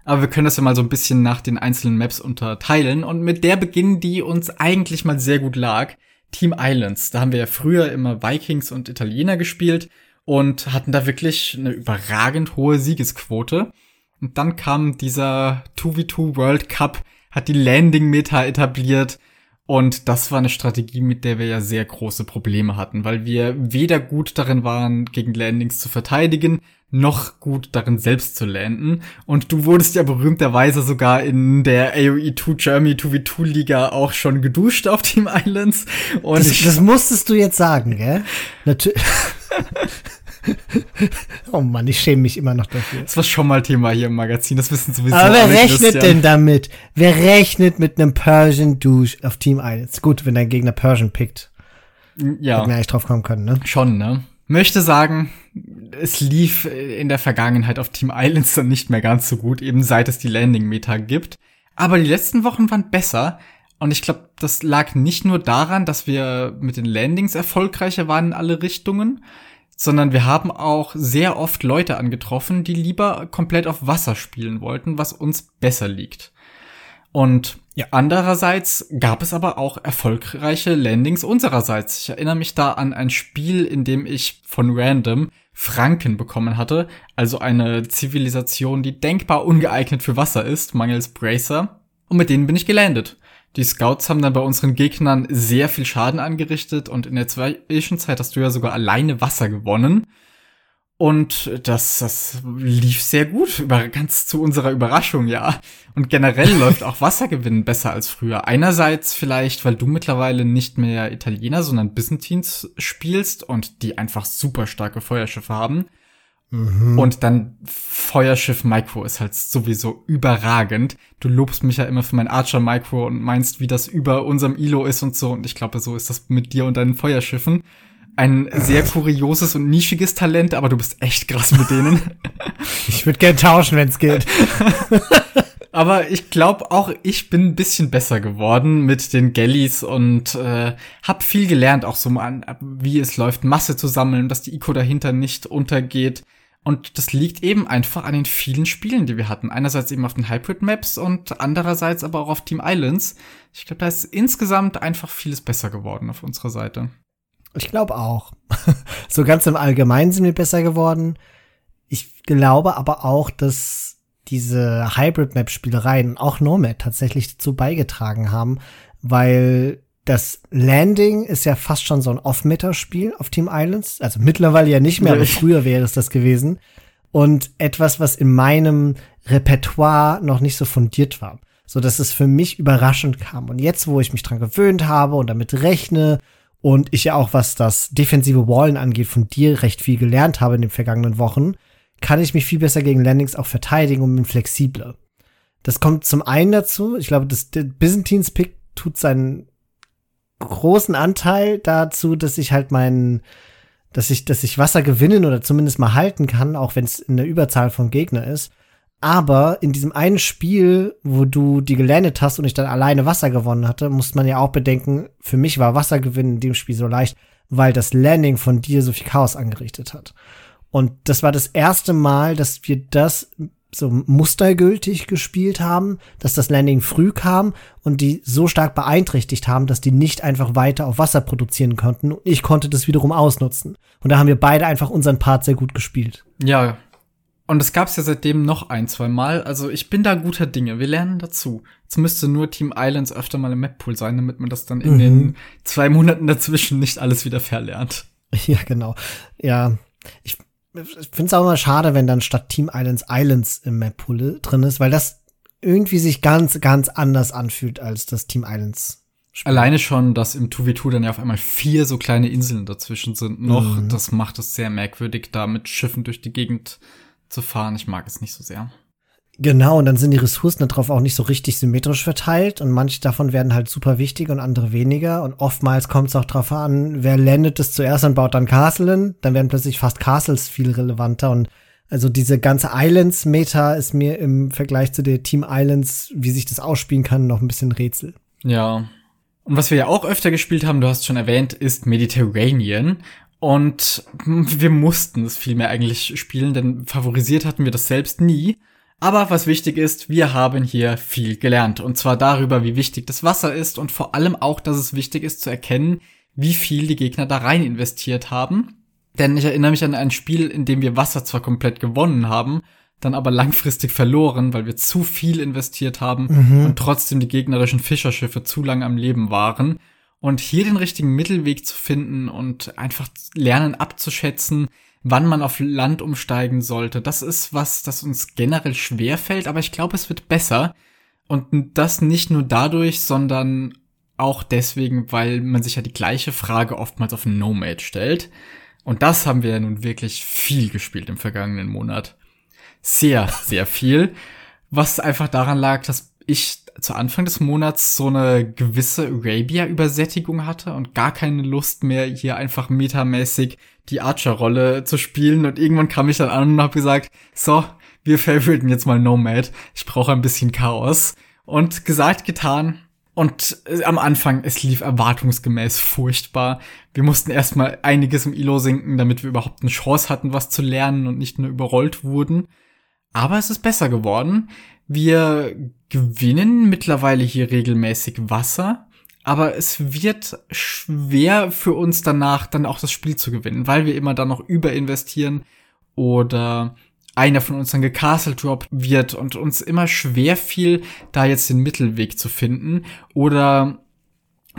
Aber wir können das ja mal so ein bisschen nach den einzelnen Maps unterteilen. Und mit der beginnen, die uns eigentlich mal sehr gut lag. Team Islands. Da haben wir ja früher immer Vikings und Italiener gespielt und hatten da wirklich eine überragend hohe Siegesquote. Und dann kam dieser 2v2 World Cup, hat die Landing-Meta etabliert. Und das war eine Strategie, mit der wir ja sehr große Probleme hatten, weil wir weder gut darin waren, gegen Landings zu verteidigen, noch gut darin selbst zu landen. Und du wurdest ja berühmterweise sogar in der AOE 2 Germany 2v2 Liga auch schon geduscht auf Team Islands. Und das, das musstest du jetzt sagen, gell? Natürlich. oh Mann, ich schäme mich immer noch dafür. Das war schon mal Thema hier im Magazin, das wissen sowieso Aber wer rechnet Christian. denn damit? Wer rechnet mit einem Persian Douche auf Team 1? Gut, wenn dein Gegner Persian pickt. Ja. Hätten wir eigentlich drauf kommen können, ne? Schon, ne? Möchte sagen, es lief in der Vergangenheit auf Team Islands dann nicht mehr ganz so gut, eben seit es die Landing-Meta gibt. Aber die letzten Wochen waren besser. Und ich glaube, das lag nicht nur daran, dass wir mit den Landings erfolgreicher waren in alle Richtungen, sondern wir haben auch sehr oft Leute angetroffen, die lieber komplett auf Wasser spielen wollten, was uns besser liegt. Und ja. andererseits gab es aber auch erfolgreiche Landings unsererseits. Ich erinnere mich da an ein Spiel, in dem ich von Random Franken bekommen hatte, also eine Zivilisation, die denkbar ungeeignet für Wasser ist, mangels Bracer. Und mit denen bin ich gelandet. Die Scouts haben dann bei unseren Gegnern sehr viel Schaden angerichtet und in der Zwischenzeit hast du ja sogar alleine Wasser gewonnen. Und das, das lief sehr gut, über, ganz zu unserer Überraschung, ja. Und generell läuft auch Wassergewinnen besser als früher. Einerseits vielleicht, weil du mittlerweile nicht mehr Italiener, sondern Byzantines spielst und die einfach super starke Feuerschiffe haben. Mhm. Und dann Feuerschiff Micro ist halt sowieso überragend. Du lobst mich ja immer für mein Archer Micro und meinst, wie das über unserem ILO ist und so. Und ich glaube, so ist das mit dir und deinen Feuerschiffen. Ein sehr kurioses und nischiges Talent, aber du bist echt krass mit denen. Ich würde gern tauschen, wenn's geht. aber ich glaube auch, ich bin ein bisschen besser geworden mit den Galleys und äh, hab viel gelernt, auch so mal, wie es läuft, Masse zu sammeln, dass die Ico dahinter nicht untergeht. Und das liegt eben einfach an den vielen Spielen, die wir hatten. Einerseits eben auf den Hybrid Maps und andererseits aber auch auf Team Islands. Ich glaube, da ist insgesamt einfach vieles besser geworden auf unserer Seite. Ich glaube auch. so ganz im Allgemeinen sind wir besser geworden. Ich glaube aber auch, dass diese Hybrid-Map-Spielereien, auch Nomad, tatsächlich dazu beigetragen haben, weil das Landing ist ja fast schon so ein Off-Meta-Spiel auf Team Islands. Also mittlerweile ja nicht mehr, aber früher wäre es das gewesen. Und etwas, was in meinem Repertoire noch nicht so fundiert war. So dass es für mich überraschend kam. Und jetzt, wo ich mich dran gewöhnt habe und damit rechne und ich ja auch, was das defensive Wallen angeht, von dir recht viel gelernt habe in den vergangenen Wochen, kann ich mich viel besser gegen Landings auch verteidigen und bin flexibler. Das kommt zum einen dazu, ich glaube, das Byzantines Pick tut seinen großen Anteil dazu, dass ich halt meinen, dass ich, dass ich Wasser gewinnen oder zumindest mal halten kann, auch wenn es in der Überzahl von Gegner ist. Aber in diesem einen Spiel, wo du die gelandet hast und ich dann alleine Wasser gewonnen hatte, muss man ja auch bedenken, für mich war Wassergewinn in dem Spiel so leicht, weil das Landing von dir so viel Chaos angerichtet hat. Und das war das erste Mal, dass wir das so mustergültig gespielt haben, dass das Landing früh kam und die so stark beeinträchtigt haben, dass die nicht einfach weiter auf Wasser produzieren konnten. Und ich konnte das wiederum ausnutzen. Und da haben wir beide einfach unseren Part sehr gut gespielt. Ja. Und es gab es ja seitdem noch ein, zwei Mal. Also ich bin da guter Dinge. Wir lernen dazu. Jetzt müsste nur Team Islands öfter mal im Map-Pool sein, damit man das dann in mhm. den zwei Monaten dazwischen nicht alles wieder verlernt. Ja, genau. Ja, ich ich finde es auch immer schade, wenn dann statt Team Islands Islands im Map-Pool drin ist, weil das irgendwie sich ganz, ganz anders anfühlt als das Team Islands. Spiel. Alleine schon, dass im 2v2 dann ja auf einmal vier so kleine Inseln dazwischen sind noch, mhm. das macht es sehr merkwürdig, da mit Schiffen durch die Gegend zu fahren. Ich mag es nicht so sehr. Genau, und dann sind die Ressourcen darauf auch nicht so richtig symmetrisch verteilt und manche davon werden halt super wichtig und andere weniger. Und oftmals kommt es auch darauf an, wer landet es zuerst und baut dann Castlen, dann werden plötzlich fast Castles viel relevanter und also diese ganze Islands-Meta ist mir im Vergleich zu der Team Islands, wie sich das ausspielen kann, noch ein bisschen Rätsel. Ja. Und was wir ja auch öfter gespielt haben, du hast schon erwähnt, ist Mediterranean. Und wir mussten es vielmehr eigentlich spielen, denn favorisiert hatten wir das selbst nie. Aber was wichtig ist, wir haben hier viel gelernt. Und zwar darüber, wie wichtig das Wasser ist und vor allem auch, dass es wichtig ist zu erkennen, wie viel die Gegner da rein investiert haben. Denn ich erinnere mich an ein Spiel, in dem wir Wasser zwar komplett gewonnen haben, dann aber langfristig verloren, weil wir zu viel investiert haben mhm. und trotzdem die gegnerischen Fischerschiffe zu lang am Leben waren. Und hier den richtigen Mittelweg zu finden und einfach lernen abzuschätzen, wann man auf Land umsteigen sollte, das ist was, das uns generell schwer fällt, aber ich glaube, es wird besser. Und das nicht nur dadurch, sondern auch deswegen, weil man sich ja die gleiche Frage oftmals auf Nomad stellt. Und das haben wir ja nun wirklich viel gespielt im vergangenen Monat. Sehr, sehr viel. Was einfach daran lag, dass ich zu Anfang des Monats so eine gewisse Arabia-Übersättigung hatte und gar keine Lust mehr, hier einfach metamäßig die Archer-Rolle zu spielen. Und irgendwann kam ich dann an und habe gesagt, so, wir favoriten jetzt mal Nomad. Ich brauche ein bisschen Chaos. Und gesagt, getan. Und äh, am Anfang, es lief erwartungsgemäß furchtbar. Wir mussten erstmal einiges im Ilo sinken, damit wir überhaupt eine Chance hatten, was zu lernen und nicht nur überrollt wurden. Aber es ist besser geworden. Wir gewinnen mittlerweile hier regelmäßig Wasser, aber es wird schwer für uns danach dann auch das Spiel zu gewinnen, weil wir immer dann noch überinvestieren oder einer von uns dann gecastle drop wird und uns immer schwer fiel, da jetzt den Mittelweg zu finden oder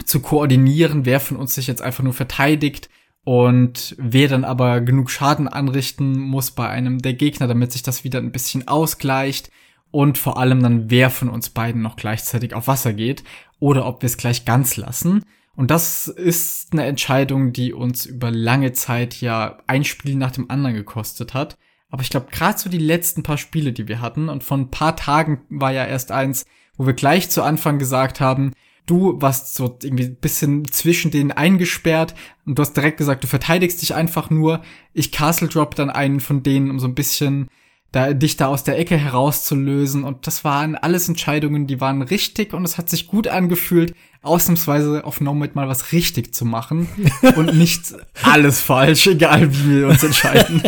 zu koordinieren, wer von uns sich jetzt einfach nur verteidigt und wer dann aber genug Schaden anrichten muss bei einem der Gegner, damit sich das wieder ein bisschen ausgleicht und vor allem dann, wer von uns beiden noch gleichzeitig auf Wasser geht oder ob wir es gleich ganz lassen. Und das ist eine Entscheidung, die uns über lange Zeit ja ein Spiel nach dem anderen gekostet hat. Aber ich glaube, gerade so die letzten paar Spiele, die wir hatten, und von ein paar Tagen war ja erst eins, wo wir gleich zu Anfang gesagt haben, du warst so irgendwie ein bisschen zwischen denen eingesperrt und du hast direkt gesagt, du verteidigst dich einfach nur. Ich Castle Drop dann einen von denen, um so ein bisschen da, dich da aus der Ecke herauszulösen. Und das waren alles Entscheidungen, die waren richtig und es hat sich gut angefühlt, ausnahmsweise auf Nomad mal was richtig zu machen und nicht alles falsch, egal wie wir uns entscheiden.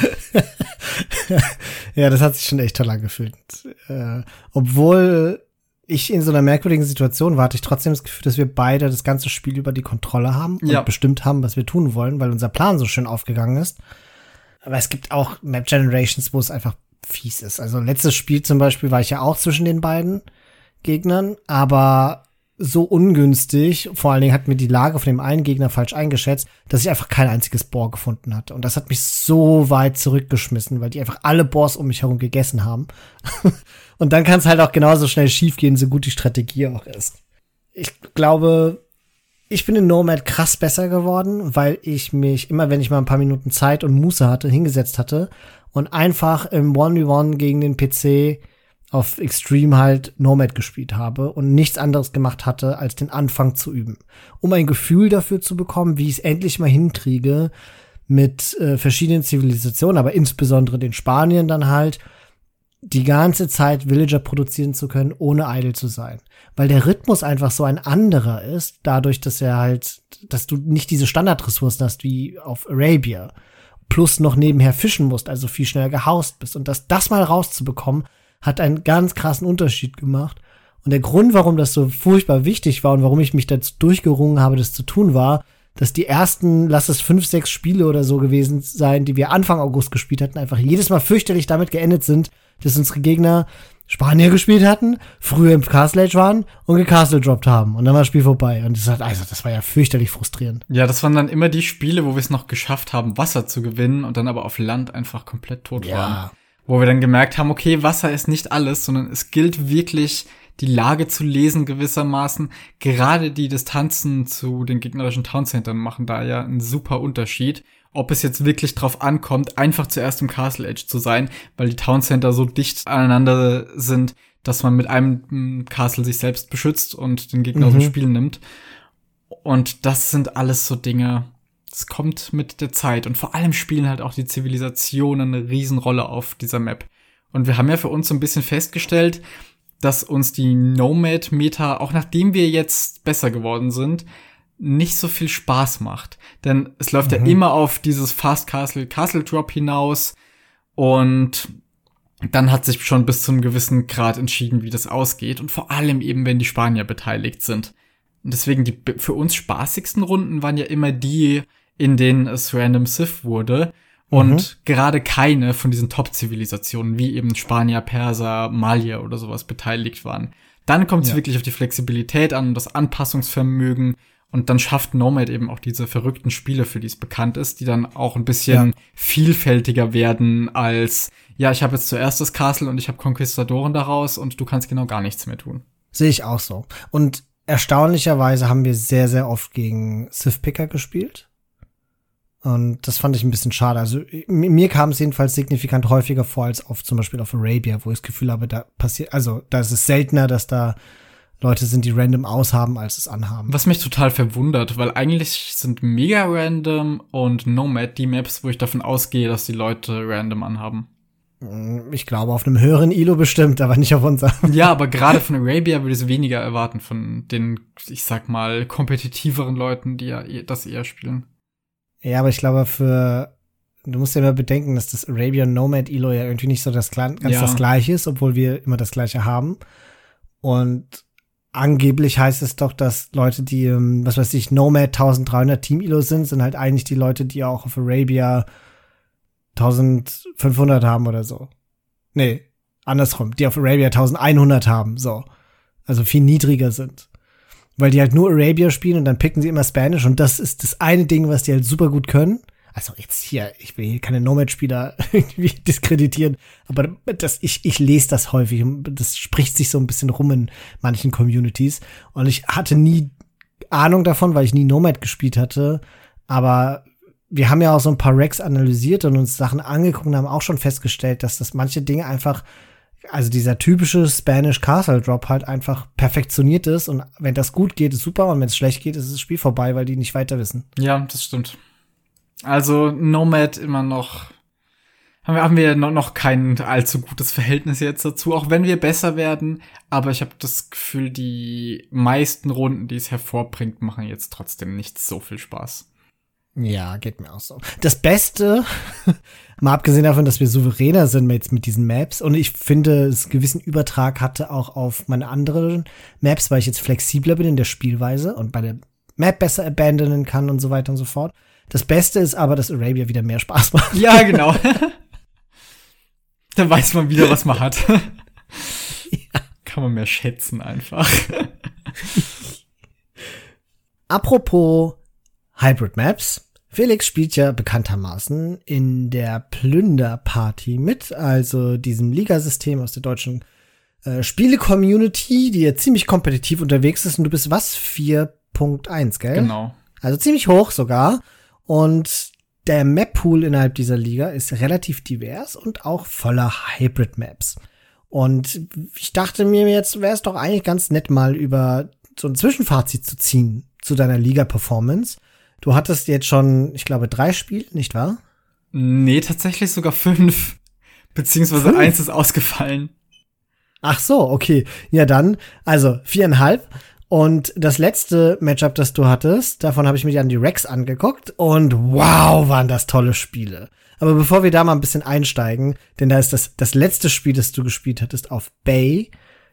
ja, das hat sich schon echt toll angefühlt. Äh, obwohl ich in so einer merkwürdigen Situation war, hatte ich trotzdem das Gefühl, dass wir beide das ganze Spiel über die Kontrolle haben und ja. bestimmt haben, was wir tun wollen, weil unser Plan so schön aufgegangen ist. Aber es gibt auch Map Generations, wo es einfach fies ist. Also letztes Spiel zum Beispiel war ich ja auch zwischen den beiden Gegnern, aber so ungünstig, vor allen Dingen hat mir die Lage von dem einen Gegner falsch eingeschätzt, dass ich einfach kein einziges Bohr gefunden hatte. Und das hat mich so weit zurückgeschmissen, weil die einfach alle Boars um mich herum gegessen haben. Und dann kann es halt auch genauso schnell schiefgehen, so gut die Strategie auch ist. Ich glaube, ich bin in Nomad krass besser geworden, weil ich mich immer, wenn ich mal ein paar Minuten Zeit und Muße hatte, hingesetzt hatte und einfach im 1v1 gegen den PC auf Extreme halt Nomad gespielt habe und nichts anderes gemacht hatte, als den Anfang zu üben. Um ein Gefühl dafür zu bekommen, wie ich es endlich mal hinkriege, mit äh, verschiedenen Zivilisationen, aber insbesondere den Spaniern dann halt, die ganze Zeit Villager produzieren zu können, ohne idle zu sein. Weil der Rhythmus einfach so ein anderer ist, dadurch, dass er halt, dass du nicht diese Standardressourcen hast wie auf Arabia, plus noch nebenher fischen musst, also viel schneller gehaust bist. Und das, das mal rauszubekommen, hat einen ganz krassen Unterschied gemacht. Und der Grund, warum das so furchtbar wichtig war und warum ich mich dazu durchgerungen habe, das zu tun, war, dass die ersten, lass es fünf, sechs Spiele oder so gewesen sein, die wir Anfang August gespielt hatten, einfach jedes Mal fürchterlich damit geendet sind, dass unsere Gegner Spanier gespielt hatten, früher im Castle Age waren und gecastle droppt haben. Und dann war das Spiel vorbei. Und das, hat, also, das war ja fürchterlich frustrierend. Ja, das waren dann immer die Spiele, wo wir es noch geschafft haben, Wasser zu gewinnen und dann aber auf Land einfach komplett tot ja. waren. Wo wir dann gemerkt haben, okay, Wasser ist nicht alles, sondern es gilt wirklich, die Lage zu lesen gewissermaßen. Gerade die Distanzen zu den gegnerischen Towncentern machen da ja einen super Unterschied ob es jetzt wirklich drauf ankommt, einfach zuerst im Castle Edge zu sein, weil die Town Center so dicht aneinander sind, dass man mit einem Castle sich selbst beschützt und den Gegner mhm. aus dem mhm. Spiel nimmt. Und das sind alles so Dinge, das kommt mit der Zeit. Und vor allem spielen halt auch die Zivilisationen eine Riesenrolle auf dieser Map. Und wir haben ja für uns so ein bisschen festgestellt, dass uns die Nomad-Meta, auch nachdem wir jetzt besser geworden sind, nicht so viel Spaß macht. Denn es läuft mhm. ja immer auf dieses Fast Castle Castle Drop hinaus und dann hat sich schon bis zu einem gewissen Grad entschieden, wie das ausgeht und vor allem eben, wenn die Spanier beteiligt sind. Und deswegen die für uns spaßigsten Runden waren ja immer die, in denen es Random Sith wurde. Und mhm. gerade keine von diesen Top-Zivilisationen, wie eben Spanier, Perser, Malier oder sowas beteiligt waren. Dann kommt es ja. wirklich auf die Flexibilität an und das Anpassungsvermögen. Und dann schafft Nomad eben auch diese verrückten Spiele, für die es bekannt ist, die dann auch ein bisschen ja. vielfältiger werden als, ja, ich habe jetzt zuerst das Castle und ich habe Konquistadoren daraus und du kannst genau gar nichts mehr tun. Sehe ich auch so. Und erstaunlicherweise haben wir sehr, sehr oft gegen Sith-Picker gespielt. Und das fand ich ein bisschen schade. Also mir kam es jedenfalls signifikant häufiger vor als auf zum Beispiel auf Arabia, wo ich das Gefühl habe, da passiert, also da ist es seltener, dass da Leute sind, die random aushaben, als es anhaben. Was mich total verwundert, weil eigentlich sind mega random und Nomad die Maps, wo ich davon ausgehe, dass die Leute random anhaben. Mm, ich glaube, auf einem höheren ILO bestimmt, aber nicht auf unserem. Ja, aber gerade von Arabia würde ich es weniger erwarten, von den, ich sag mal, kompetitiveren Leuten, die ja das eher spielen. Ja, aber ich glaube, für du musst ja immer bedenken, dass das Arabian Nomad Elo ja irgendwie nicht so das ganz ja. das gleiche ist, obwohl wir immer das gleiche haben. Und angeblich heißt es doch, dass Leute, die, ähm, was weiß ich, Nomad 1300 Team Elo sind, sind halt eigentlich die Leute, die auch auf Arabia 1500 haben oder so. Nee, andersrum, die auf Arabia 1100 haben, so. Also viel niedriger sind weil die halt nur Arabia spielen und dann picken sie immer Spanish und das ist das eine Ding, was die halt super gut können. Also jetzt hier, ich will hier keine Nomad-Spieler irgendwie diskreditieren, aber das, ich, ich lese das häufig und das spricht sich so ein bisschen rum in manchen Communities und ich hatte nie Ahnung davon, weil ich nie Nomad gespielt hatte, aber wir haben ja auch so ein paar Racks analysiert und uns Sachen angeguckt und haben auch schon festgestellt, dass das manche Dinge einfach also dieser typische Spanish Castle Drop halt einfach perfektioniert ist und wenn das gut geht, ist super und wenn es schlecht geht, ist das Spiel vorbei, weil die nicht weiter wissen. Ja, das stimmt. Also Nomad immer noch haben wir, haben wir noch kein allzu gutes Verhältnis jetzt dazu, auch wenn wir besser werden. Aber ich habe das Gefühl, die meisten Runden, die es hervorbringt, machen jetzt trotzdem nicht so viel Spaß. Ja, geht mir auch so. Das Beste, mal abgesehen davon, dass wir souveräner sind jetzt mit diesen Maps und ich finde, es gewissen Übertrag hatte auch auf meine anderen Maps, weil ich jetzt flexibler bin in der Spielweise und bei der Map besser abandonen kann und so weiter und so fort. Das Beste ist aber, dass Arabia wieder mehr Spaß macht. Ja, genau. Dann weiß man wieder, was man hat. ja. Kann man mehr schätzen einfach. Apropos Hybrid Maps. Felix spielt ja bekanntermaßen in der Plünderparty mit, also diesem Ligasystem aus der deutschen äh, Spiele-Community, die ja ziemlich kompetitiv unterwegs ist. Und du bist was? 4.1, gell? Genau. Also ziemlich hoch sogar. Und der Map-Pool innerhalb dieser Liga ist relativ divers und auch voller Hybrid-Maps. Und ich dachte mir jetzt, wäre es doch eigentlich ganz nett, mal über so ein Zwischenfazit zu ziehen zu deiner Liga-Performance. Du hattest jetzt schon, ich glaube, drei Spiele, nicht wahr? Nee, tatsächlich sogar fünf. Beziehungsweise fünf? eins ist ausgefallen. Ach so, okay. Ja, dann, also viereinhalb. Und das letzte Matchup, das du hattest, davon habe ich mir dann die Rex angeguckt und wow, waren das tolle Spiele. Aber bevor wir da mal ein bisschen einsteigen, denn da ist das, das letzte Spiel, das du gespielt hattest auf Bay,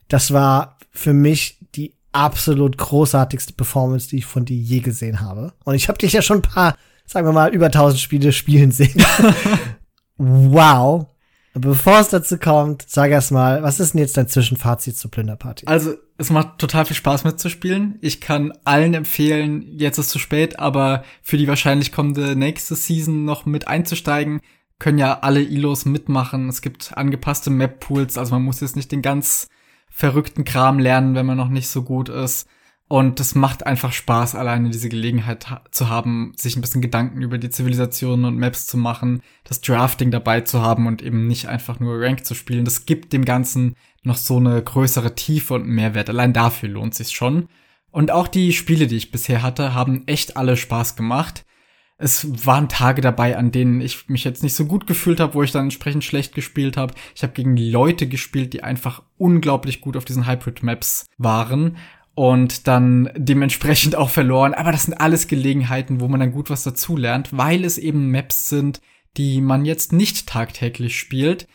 das war für mich die absolut großartigste Performance, die ich von dir je gesehen habe. Und ich habe dich ja schon ein paar, sagen wir mal, über 1000 Spiele spielen sehen. wow. Bevor es dazu kommt, sag erst mal, was ist denn jetzt dein Zwischenfazit zur Plünderparty? Also, es macht total viel Spaß mitzuspielen. Ich kann allen empfehlen, jetzt ist zu spät, aber für die wahrscheinlich kommende nächste Season noch mit einzusteigen, können ja alle ILOs mitmachen. Es gibt angepasste Map-Pools, also man muss jetzt nicht den ganz verrückten Kram lernen, wenn man noch nicht so gut ist. Und das macht einfach Spaß, alleine diese Gelegenheit ha zu haben, sich ein bisschen Gedanken über die Zivilisationen und Maps zu machen, das Drafting dabei zu haben und eben nicht einfach nur Rank zu spielen. Das gibt dem Ganzen noch so eine größere Tiefe und Mehrwert. Allein dafür lohnt sich schon. Und auch die Spiele, die ich bisher hatte, haben echt alle Spaß gemacht es waren Tage dabei, an denen ich mich jetzt nicht so gut gefühlt habe, wo ich dann entsprechend schlecht gespielt habe. Ich habe gegen Leute gespielt, die einfach unglaublich gut auf diesen Hybrid Maps waren und dann dementsprechend auch verloren. Aber das sind alles Gelegenheiten, wo man dann gut was dazulernt, weil es eben Maps sind, die man jetzt nicht tagtäglich spielt.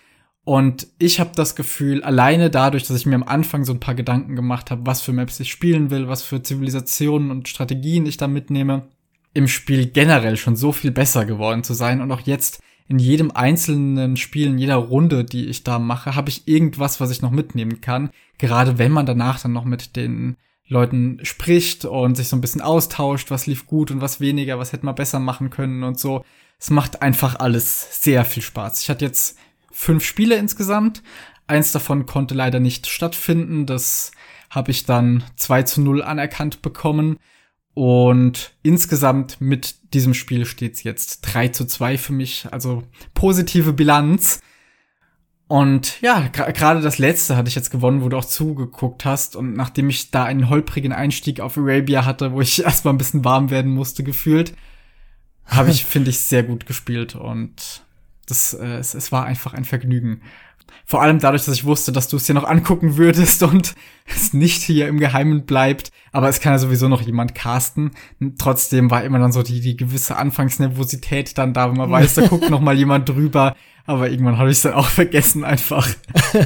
Und ich habe das Gefühl, alleine dadurch, dass ich mir am Anfang so ein paar Gedanken gemacht habe, was für Maps ich spielen will, was für Zivilisationen und Strategien ich da mitnehme, im Spiel generell schon so viel besser geworden zu sein und auch jetzt in jedem einzelnen Spiel, in jeder Runde, die ich da mache, habe ich irgendwas, was ich noch mitnehmen kann. Gerade wenn man danach dann noch mit den Leuten spricht und sich so ein bisschen austauscht, was lief gut und was weniger, was hätte man besser machen können und so. Es macht einfach alles sehr viel Spaß. Ich hatte jetzt fünf Spiele insgesamt. Eins davon konnte leider nicht stattfinden. Das habe ich dann 2 zu 0 anerkannt bekommen. Und insgesamt mit diesem Spiel steht's jetzt 3 zu 2 für mich, also positive Bilanz. Und ja, gerade das letzte hatte ich jetzt gewonnen, wo du auch zugeguckt hast. Und nachdem ich da einen holprigen Einstieg auf Arabia hatte, wo ich erstmal ein bisschen warm werden musste, gefühlt, habe ich, finde ich, sehr gut gespielt. Und das, äh, es, es war einfach ein Vergnügen. Vor allem dadurch, dass ich wusste, dass du es dir noch angucken würdest und es nicht hier im Geheimen bleibt. Aber es kann ja sowieso noch jemand casten. Trotzdem war immer dann so die, die gewisse Anfangsnervosität dann da, wenn man weiß, da guckt noch mal jemand drüber. Aber irgendwann habe ich es dann auch vergessen einfach.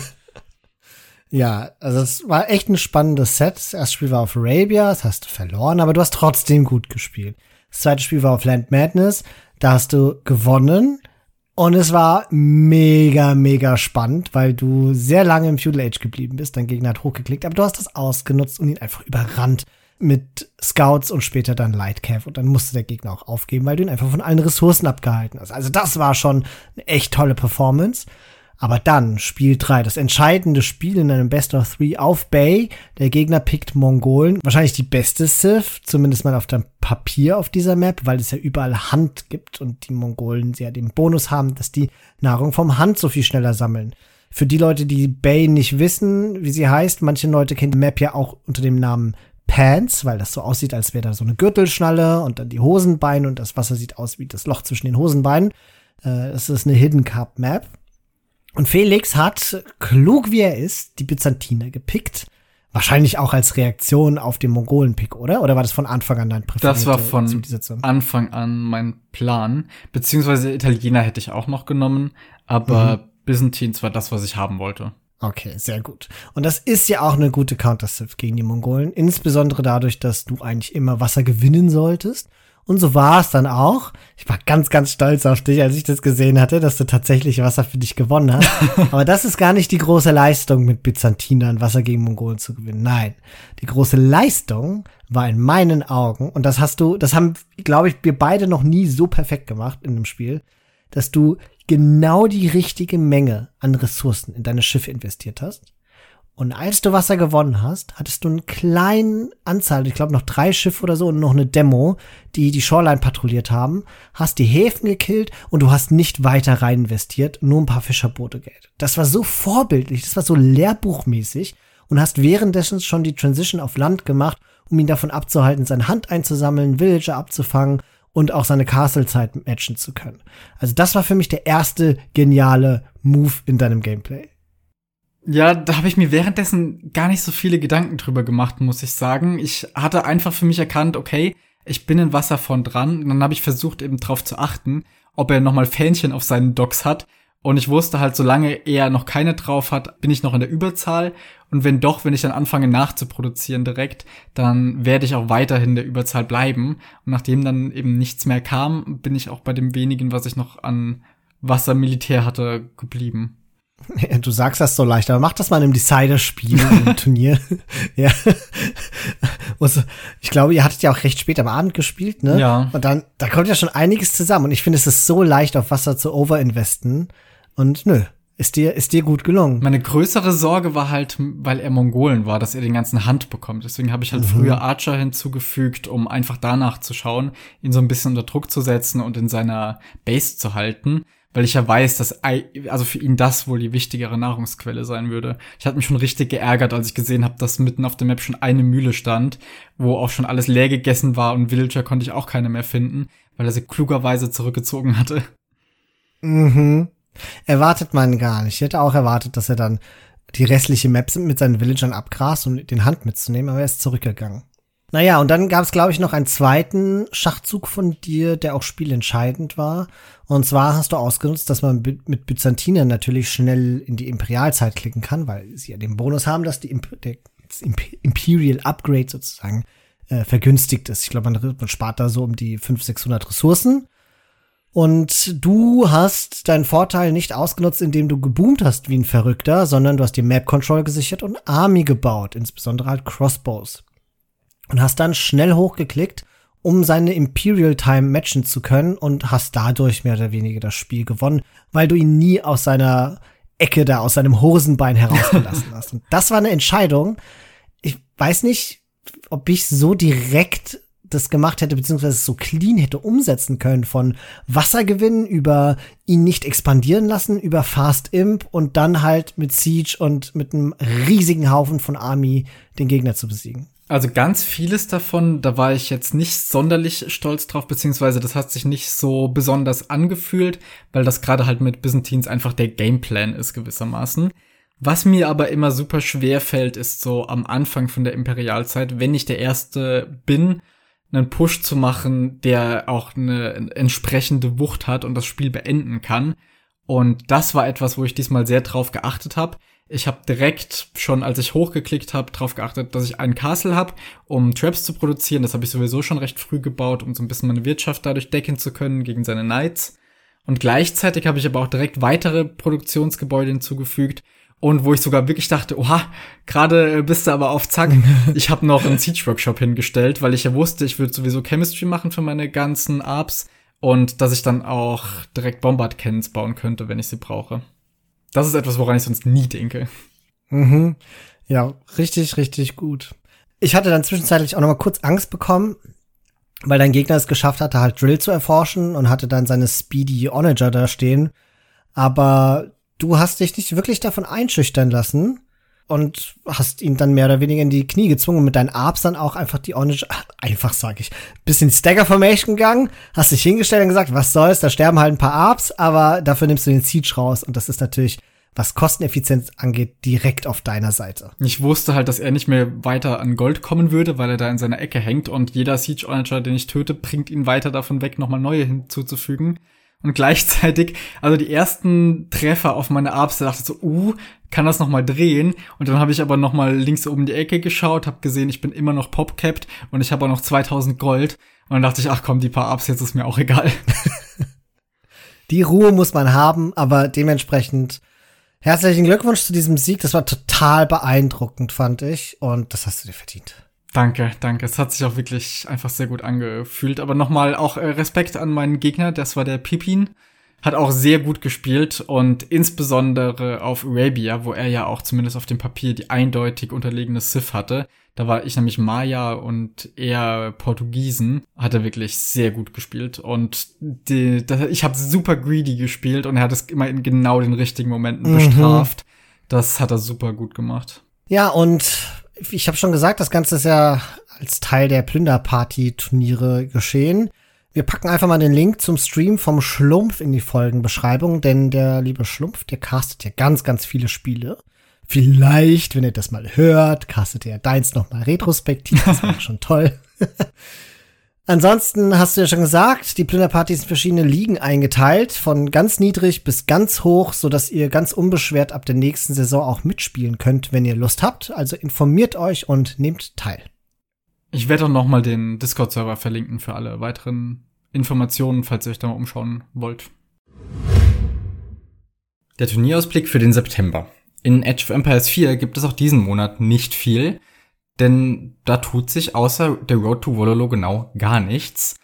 Ja, also es war echt ein spannendes Set. Das erste Spiel war auf Arabia, das hast du verloren, aber du hast trotzdem gut gespielt. Das zweite Spiel war auf Land Madness, da hast du gewonnen und es war mega, mega spannend, weil du sehr lange im Feudal Age geblieben bist. Dein Gegner hat hochgeklickt, aber du hast das ausgenutzt und ihn einfach überrannt mit Scouts und später dann Lightcav. Und dann musste der Gegner auch aufgeben, weil du ihn einfach von allen Ressourcen abgehalten hast. Also das war schon eine echt tolle Performance. Aber dann, Spiel 3, das entscheidende Spiel in einem Best of Three auf Bay. Der Gegner pickt Mongolen. Wahrscheinlich die beste Civ, zumindest mal auf dem Papier auf dieser Map, weil es ja überall Hand gibt und die Mongolen ja den Bonus haben, dass die Nahrung vom Hand so viel schneller sammeln. Für die Leute, die Bay nicht wissen, wie sie heißt, manche Leute kennen die Map ja auch unter dem Namen Pants, weil das so aussieht, als wäre da so eine Gürtelschnalle und dann die Hosenbeine und das Wasser sieht aus wie das Loch zwischen den Hosenbeinen. Äh, das ist eine Hidden Cup Map. Und Felix hat, klug wie er ist, die Byzantiner gepickt. Wahrscheinlich auch als Reaktion auf den Mongolen-Pick, oder? Oder war das von Anfang an dein Präferierte Das war von Anfang an mein Plan. Beziehungsweise Italiener hätte ich auch noch genommen, aber mhm. Byzantines war das, was ich haben wollte. Okay, sehr gut. Und das ist ja auch eine gute Counter-Civ gegen die Mongolen. Insbesondere dadurch, dass du eigentlich immer Wasser gewinnen solltest. Und so war es dann auch. Ich war ganz, ganz stolz auf dich, als ich das gesehen hatte, dass du tatsächlich Wasser für dich gewonnen hast. Aber das ist gar nicht die große Leistung, mit Byzantinern Wasser gegen Mongolen zu gewinnen. Nein. Die große Leistung war in meinen Augen, und das hast du, das haben, glaube ich, wir beide noch nie so perfekt gemacht in dem Spiel, dass du genau die richtige Menge an Ressourcen in deine Schiffe investiert hast und als du Wasser gewonnen hast, hattest du eine kleine Anzahl, ich glaube noch drei Schiffe oder so und noch eine Demo, die die Shoreline patrouilliert haben, hast die Häfen gekillt und du hast nicht weiter rein investiert, nur ein paar Fischerboote Geld. Das war so vorbildlich, das war so lehrbuchmäßig und hast währenddessen schon die Transition auf Land gemacht, um ihn davon abzuhalten, seine Hand einzusammeln, Villager abzufangen und auch seine Castle-Zeit matchen zu können. Also das war für mich der erste geniale Move in deinem Gameplay. Ja, da habe ich mir währenddessen gar nicht so viele Gedanken drüber gemacht, muss ich sagen. Ich hatte einfach für mich erkannt, okay, ich bin in Wasser von dran. Und dann habe ich versucht, eben drauf zu achten, ob er nochmal Fähnchen auf seinen Docks hat. Und ich wusste halt, solange er noch keine drauf hat, bin ich noch in der Überzahl. Und wenn doch, wenn ich dann anfange nachzuproduzieren direkt, dann werde ich auch weiterhin in der Überzahl bleiben. Und nachdem dann eben nichts mehr kam, bin ich auch bei dem wenigen, was ich noch an Wassermilitär hatte, geblieben. Du sagst das so leicht, aber mach das mal in einem Decider-Spiel, im Turnier. ja. ich glaube, ihr hattet ja auch recht spät am Abend gespielt, ne? Ja. Und dann, da kommt ja schon einiges zusammen. Und ich finde, es ist so leicht, auf Wasser zu overinvesten. Und nö, ist dir, ist dir gut gelungen. Meine größere Sorge war halt, weil er Mongolen war, dass er den ganzen Hand bekommt. Deswegen habe ich halt mhm. früher Archer hinzugefügt, um einfach danach zu schauen, ihn so ein bisschen unter Druck zu setzen und in seiner Base zu halten weil ich ja weiß, dass also für ihn das wohl die wichtigere Nahrungsquelle sein würde. Ich hatte mich schon richtig geärgert, als ich gesehen habe, dass mitten auf der Map schon eine Mühle stand, wo auch schon alles leer gegessen war und Villager konnte ich auch keine mehr finden, weil er sie klugerweise zurückgezogen hatte. Mhm. Erwartet man gar nicht. Ich hätte auch erwartet, dass er dann die restliche Map mit seinen Villagern abgrast, um den Hand mitzunehmen, aber er ist zurückgegangen. Naja, und dann gab es, glaube ich, noch einen zweiten Schachzug von dir, der auch spielentscheidend war. Und zwar hast du ausgenutzt, dass man mit Byzantinern natürlich schnell in die Imperialzeit klicken kann, weil sie ja den Bonus haben, dass die Imp das Imperial Upgrade sozusagen äh, vergünstigt ist. Ich glaube, man, man spart da so um die 500, 600 Ressourcen. Und du hast deinen Vorteil nicht ausgenutzt, indem du geboomt hast wie ein Verrückter, sondern du hast die Map Control gesichert und Army gebaut, insbesondere halt Crossbows und hast dann schnell hochgeklickt, um seine Imperial Time matchen zu können und hast dadurch mehr oder weniger das Spiel gewonnen, weil du ihn nie aus seiner Ecke da, aus seinem Hosenbein herausgelassen hast. Und das war eine Entscheidung. Ich weiß nicht, ob ich so direkt das gemacht hätte, beziehungsweise so clean hätte umsetzen können von Wassergewinn über ihn nicht expandieren lassen, über Fast Imp und dann halt mit Siege und mit einem riesigen Haufen von Army den Gegner zu besiegen. Also ganz vieles davon, da war ich jetzt nicht sonderlich stolz drauf, beziehungsweise das hat sich nicht so besonders angefühlt, weil das gerade halt mit Byzantines einfach der Gameplan ist gewissermaßen. Was mir aber immer super schwer fällt, ist so am Anfang von der Imperialzeit, wenn ich der Erste bin, einen Push zu machen, der auch eine entsprechende Wucht hat und das Spiel beenden kann. Und das war etwas, wo ich diesmal sehr drauf geachtet habe. Ich habe direkt schon, als ich hochgeklickt habe, darauf geachtet, dass ich einen Castle habe, um Traps zu produzieren. Das habe ich sowieso schon recht früh gebaut, um so ein bisschen meine Wirtschaft dadurch decken zu können gegen seine Knights. Und gleichzeitig habe ich aber auch direkt weitere Produktionsgebäude hinzugefügt. Und wo ich sogar wirklich dachte, oha, gerade bist du aber auf Zack. ich habe noch einen Siege-Workshop hingestellt, weil ich ja wusste, ich würde sowieso Chemistry machen für meine ganzen Arbs. Und dass ich dann auch direkt Bombard-Cannons bauen könnte, wenn ich sie brauche. Das ist etwas, woran ich sonst nie denke. Mhm. Ja, richtig, richtig gut. Ich hatte dann zwischenzeitlich auch noch mal kurz Angst bekommen, weil dein Gegner es geschafft hatte, halt Drill zu erforschen und hatte dann seine Speedy Onager da stehen. Aber du hast dich nicht wirklich davon einschüchtern lassen und hast ihn dann mehr oder weniger in die Knie gezwungen und mit deinen Arbs dann auch einfach die Onager, einfach sag ich, bisschen Stagger Formation gegangen, hast dich hingestellt und gesagt, was soll's, da sterben halt ein paar Arbs, aber dafür nimmst du den Siege raus und das ist natürlich was Kosteneffizienz angeht, direkt auf deiner Seite. Ich wusste halt, dass er nicht mehr weiter an Gold kommen würde, weil er da in seiner Ecke hängt und jeder Siege Onager, den ich töte, bringt ihn weiter davon weg, nochmal neue hinzuzufügen. Und gleichzeitig, also die ersten Treffer auf meine Arbs, da dachte ich so, uh, kann das nochmal drehen? Und dann habe ich aber nochmal links oben die Ecke geschaut, habe gesehen, ich bin immer noch popcapped und ich habe auch noch 2000 Gold. Und dann dachte ich, ach komm, die paar Arbs, jetzt ist mir auch egal. die Ruhe muss man haben, aber dementsprechend herzlichen Glückwunsch zu diesem Sieg. Das war total beeindruckend, fand ich. Und das hast du dir verdient. Danke, danke. Es hat sich auch wirklich einfach sehr gut angefühlt. Aber nochmal auch äh, Respekt an meinen Gegner, das war der Pipin. Hat auch sehr gut gespielt und insbesondere auf Arabia, wo er ja auch zumindest auf dem Papier die eindeutig unterlegene Sith hatte. Da war ich nämlich Maya und er Portugiesen. Hat er wirklich sehr gut gespielt. Und die, das, ich habe super greedy gespielt und er hat es immer in genau den richtigen Momenten mhm. bestraft. Das hat er super gut gemacht. Ja, und ich habe schon gesagt, das Ganze ist ja als Teil der Plünderparty-Turniere geschehen. Wir packen einfach mal den Link zum Stream vom Schlumpf in die Folgenbeschreibung, denn der liebe Schlumpf, der castet ja ganz, ganz viele Spiele. Vielleicht, wenn ihr das mal hört, castet er deins noch mal retrospektiv. Das wäre schon toll. Ansonsten hast du ja schon gesagt, die Plünderparty ist in verschiedene Ligen eingeteilt, von ganz niedrig bis ganz hoch, so dass ihr ganz unbeschwert ab der nächsten Saison auch mitspielen könnt, wenn ihr Lust habt. Also informiert euch und nehmt teil. Ich werde auch noch mal den Discord-Server verlinken für alle weiteren Informationen, falls ihr euch da mal umschauen wollt. Der Turnierausblick für den September. In Edge of Empires 4 gibt es auch diesen Monat nicht viel. Denn da tut sich außer der Road to Wololo genau gar nichts.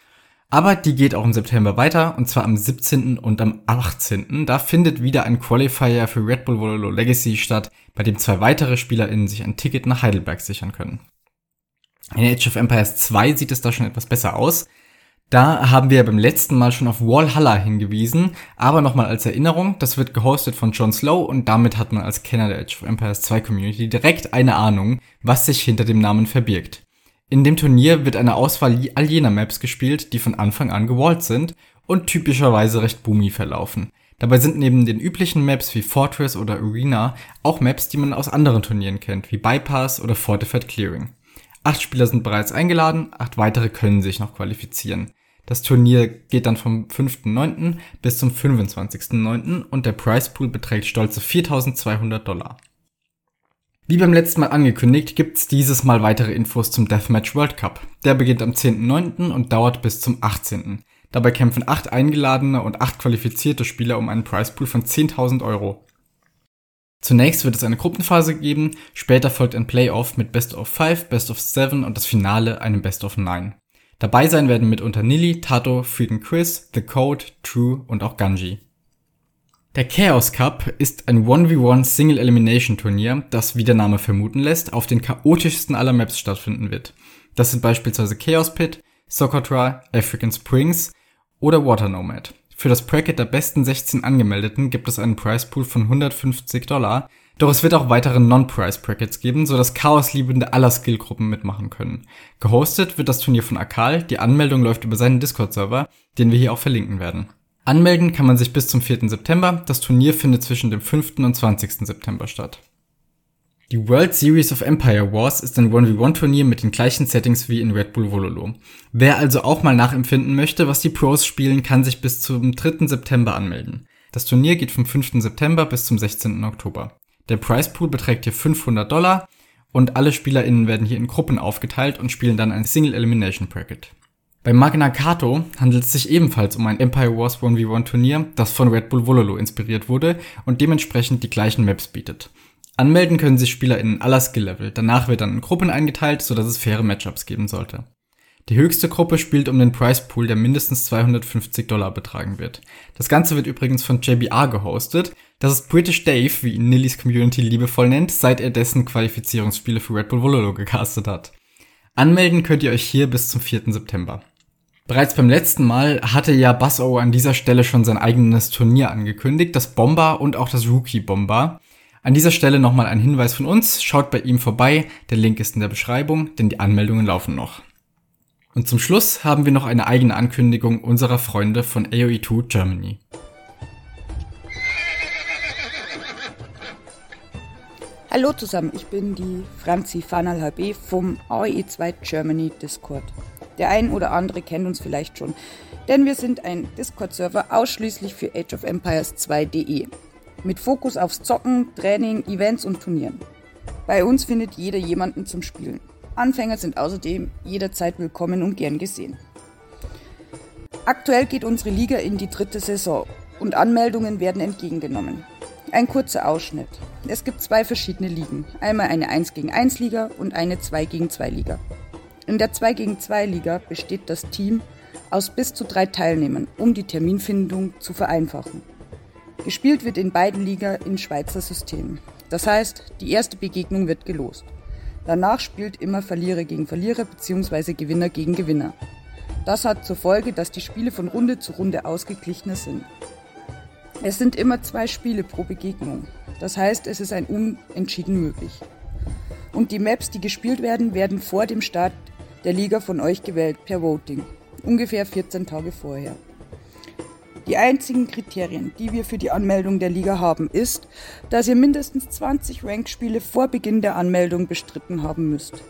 Aber die geht auch im September weiter, und zwar am 17. und am 18. Da findet wieder ein Qualifier für Red Bull Wololo Legacy statt, bei dem zwei weitere SpielerInnen sich ein Ticket nach Heidelberg sichern können. In Age of Empires 2 sieht es da schon etwas besser aus. Da haben wir beim letzten Mal schon auf Walhalla hingewiesen, aber nochmal als Erinnerung, das wird gehostet von John Slow und damit hat man als Kenner der Age of Empires 2 Community direkt eine Ahnung, was sich hinter dem Namen verbirgt. In dem Turnier wird eine Auswahl all jener Maps gespielt, die von Anfang an gewallt sind und typischerweise recht boomy verlaufen. Dabei sind neben den üblichen Maps wie Fortress oder Arena auch Maps, die man aus anderen Turnieren kennt, wie Bypass oder Fortified Clearing. Acht Spieler sind bereits eingeladen, acht weitere können sich noch qualifizieren. Das Turnier geht dann vom 5.9. bis zum 25.9. und der Prize Pool beträgt stolze 4.200 Dollar. Wie beim letzten Mal angekündigt, gibt's dieses Mal weitere Infos zum Deathmatch World Cup. Der beginnt am 10.9. und dauert bis zum 18. Dabei kämpfen acht eingeladene und acht qualifizierte Spieler um einen Prize Pool von 10.000 Euro. Zunächst wird es eine Gruppenphase geben, später folgt ein Playoff mit Best of 5, Best of 7 und das Finale einem Best of 9. Dabei sein werden mitunter Nili, Tato, Freedom Chris, The Code, True und auch Ganji. Der Chaos Cup ist ein 1v1 Single Elimination Turnier, das, wie der Name vermuten lässt, auf den chaotischsten aller Maps stattfinden wird. Das sind beispielsweise Chaos Pit, Socotra, African Springs oder Water Nomad. Für das Bracket der besten 16 Angemeldeten gibt es einen Prize Pool von 150 Dollar, doch es wird auch weitere Non-Prize Brackets geben, so dass Chaos-Liebende aller Skillgruppen mitmachen können. Gehostet wird das Turnier von Akal, die Anmeldung läuft über seinen Discord-Server, den wir hier auch verlinken werden. Anmelden kann man sich bis zum 4. September, das Turnier findet zwischen dem 5. und 20. September statt. Die World Series of Empire Wars ist ein 1v1-Turnier mit den gleichen Settings wie in Red Bull Vololo. Wer also auch mal nachempfinden möchte, was die Pros spielen, kann sich bis zum 3. September anmelden. Das Turnier geht vom 5. September bis zum 16. Oktober. Der Price Pool beträgt hier 500 Dollar und alle SpielerInnen werden hier in Gruppen aufgeteilt und spielen dann ein Single Elimination Bracket. Bei Magna Carta handelt es sich ebenfalls um ein Empire Wars 1v1 Turnier, das von Red Bull Vololo inspiriert wurde und dementsprechend die gleichen Maps bietet. Anmelden können sich SpielerInnen aller Skill-Level, danach wird dann in Gruppen eingeteilt, sodass es faire Matchups geben sollte. Die höchste Gruppe spielt um den Price Pool, der mindestens 250 Dollar betragen wird. Das Ganze wird übrigens von JBR gehostet. Das ist British Dave, wie ihn Nillys Community liebevoll nennt, seit er dessen Qualifizierungsspiele für Red Bull Vololo gecastet hat. Anmelden könnt ihr euch hier bis zum 4. September. Bereits beim letzten Mal hatte ja Basso an dieser Stelle schon sein eigenes Turnier angekündigt, das Bomber und auch das Rookie Bomber. An dieser Stelle nochmal ein Hinweis von uns, schaut bei ihm vorbei, der Link ist in der Beschreibung, denn die Anmeldungen laufen noch. Und zum Schluss haben wir noch eine eigene Ankündigung unserer Freunde von AOE2 Germany. Hallo zusammen, ich bin die Franzi Fanal HB vom AOE2 Germany Discord. Der ein oder andere kennt uns vielleicht schon, denn wir sind ein Discord-Server ausschließlich für Age of Empires 2.de. Mit Fokus aufs Zocken, Training, Events und Turnieren. Bei uns findet jeder jemanden zum Spielen. Anfänger sind außerdem jederzeit willkommen und gern gesehen. Aktuell geht unsere Liga in die dritte Saison und Anmeldungen werden entgegengenommen. Ein kurzer Ausschnitt. Es gibt zwei verschiedene Ligen. Einmal eine 1 gegen 1 Liga und eine 2 gegen 2 Liga. In der 2 gegen 2 Liga besteht das Team aus bis zu drei Teilnehmern, um die Terminfindung zu vereinfachen. Gespielt wird in beiden Liga in Schweizer Systemen. Das heißt, die erste Begegnung wird gelost. Danach spielt immer Verlierer gegen Verlierer bzw. Gewinner gegen Gewinner. Das hat zur Folge, dass die Spiele von Runde zu Runde ausgeglichener sind. Es sind immer zwei Spiele pro Begegnung. Das heißt, es ist ein Unentschieden möglich. Und die Maps, die gespielt werden, werden vor dem Start der Liga von euch gewählt per Voting. Ungefähr 14 Tage vorher. Die einzigen Kriterien, die wir für die Anmeldung der Liga haben, ist, dass ihr mindestens 20 Rankspiele vor Beginn der Anmeldung bestritten haben müsst.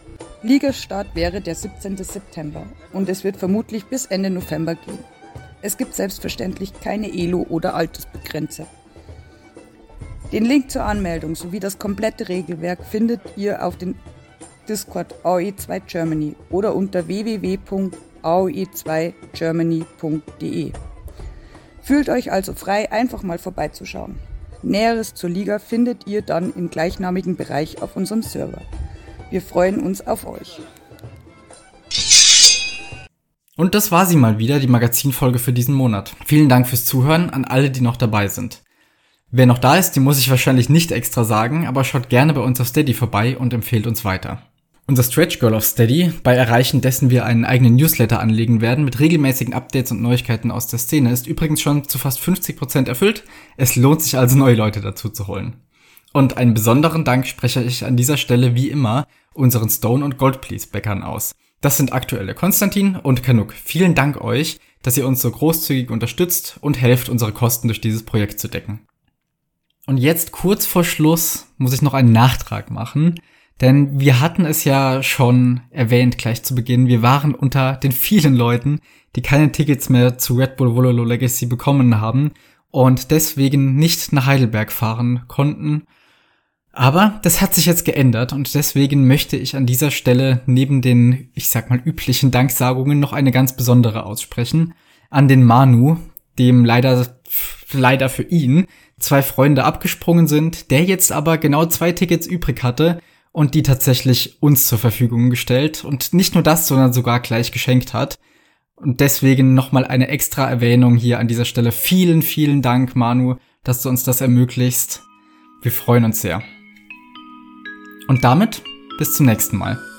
Ligastart wäre der 17. September und es wird vermutlich bis Ende November gehen. Es gibt selbstverständlich keine Elo- oder Altersbegrenzer. Den Link zur Anmeldung sowie das komplette Regelwerk findet ihr auf dem Discord AOE2 Germany oder unter www.aoe2germany.de. Fühlt euch also frei, einfach mal vorbeizuschauen. Näheres zur Liga findet ihr dann im gleichnamigen Bereich auf unserem Server. Wir freuen uns auf euch. Und das war sie mal wieder, die Magazinfolge für diesen Monat. Vielen Dank fürs Zuhören an alle, die noch dabei sind. Wer noch da ist, den muss ich wahrscheinlich nicht extra sagen, aber schaut gerne bei uns auf Steady vorbei und empfehlt uns weiter. Unser Stretch Goal auf Steady, bei Erreichen dessen wir einen eigenen Newsletter anlegen werden mit regelmäßigen Updates und Neuigkeiten aus der Szene, ist übrigens schon zu fast 50% erfüllt. Es lohnt sich also neue Leute dazu zu holen. Und einen besonderen Dank spreche ich an dieser Stelle wie immer unseren Stone und Gold Please Bäckern aus. Das sind aktuelle Konstantin und Kanuk. Vielen Dank euch, dass ihr uns so großzügig unterstützt und helft, unsere Kosten durch dieses Projekt zu decken. Und jetzt kurz vor Schluss muss ich noch einen Nachtrag machen. Denn wir hatten es ja schon erwähnt gleich zu Beginn, wir waren unter den vielen Leuten, die keine Tickets mehr zu Red Bull Vololo Legacy bekommen haben und deswegen nicht nach Heidelberg fahren konnten. Aber das hat sich jetzt geändert und deswegen möchte ich an dieser Stelle neben den, ich sag mal, üblichen Danksagungen noch eine ganz besondere aussprechen. An den Manu, dem leider, leider für ihn zwei Freunde abgesprungen sind, der jetzt aber genau zwei Tickets übrig hatte und die tatsächlich uns zur Verfügung gestellt und nicht nur das, sondern sogar gleich geschenkt hat. Und deswegen nochmal eine extra Erwähnung hier an dieser Stelle. Vielen, vielen Dank, Manu, dass du uns das ermöglichst. Wir freuen uns sehr. Und damit bis zum nächsten Mal.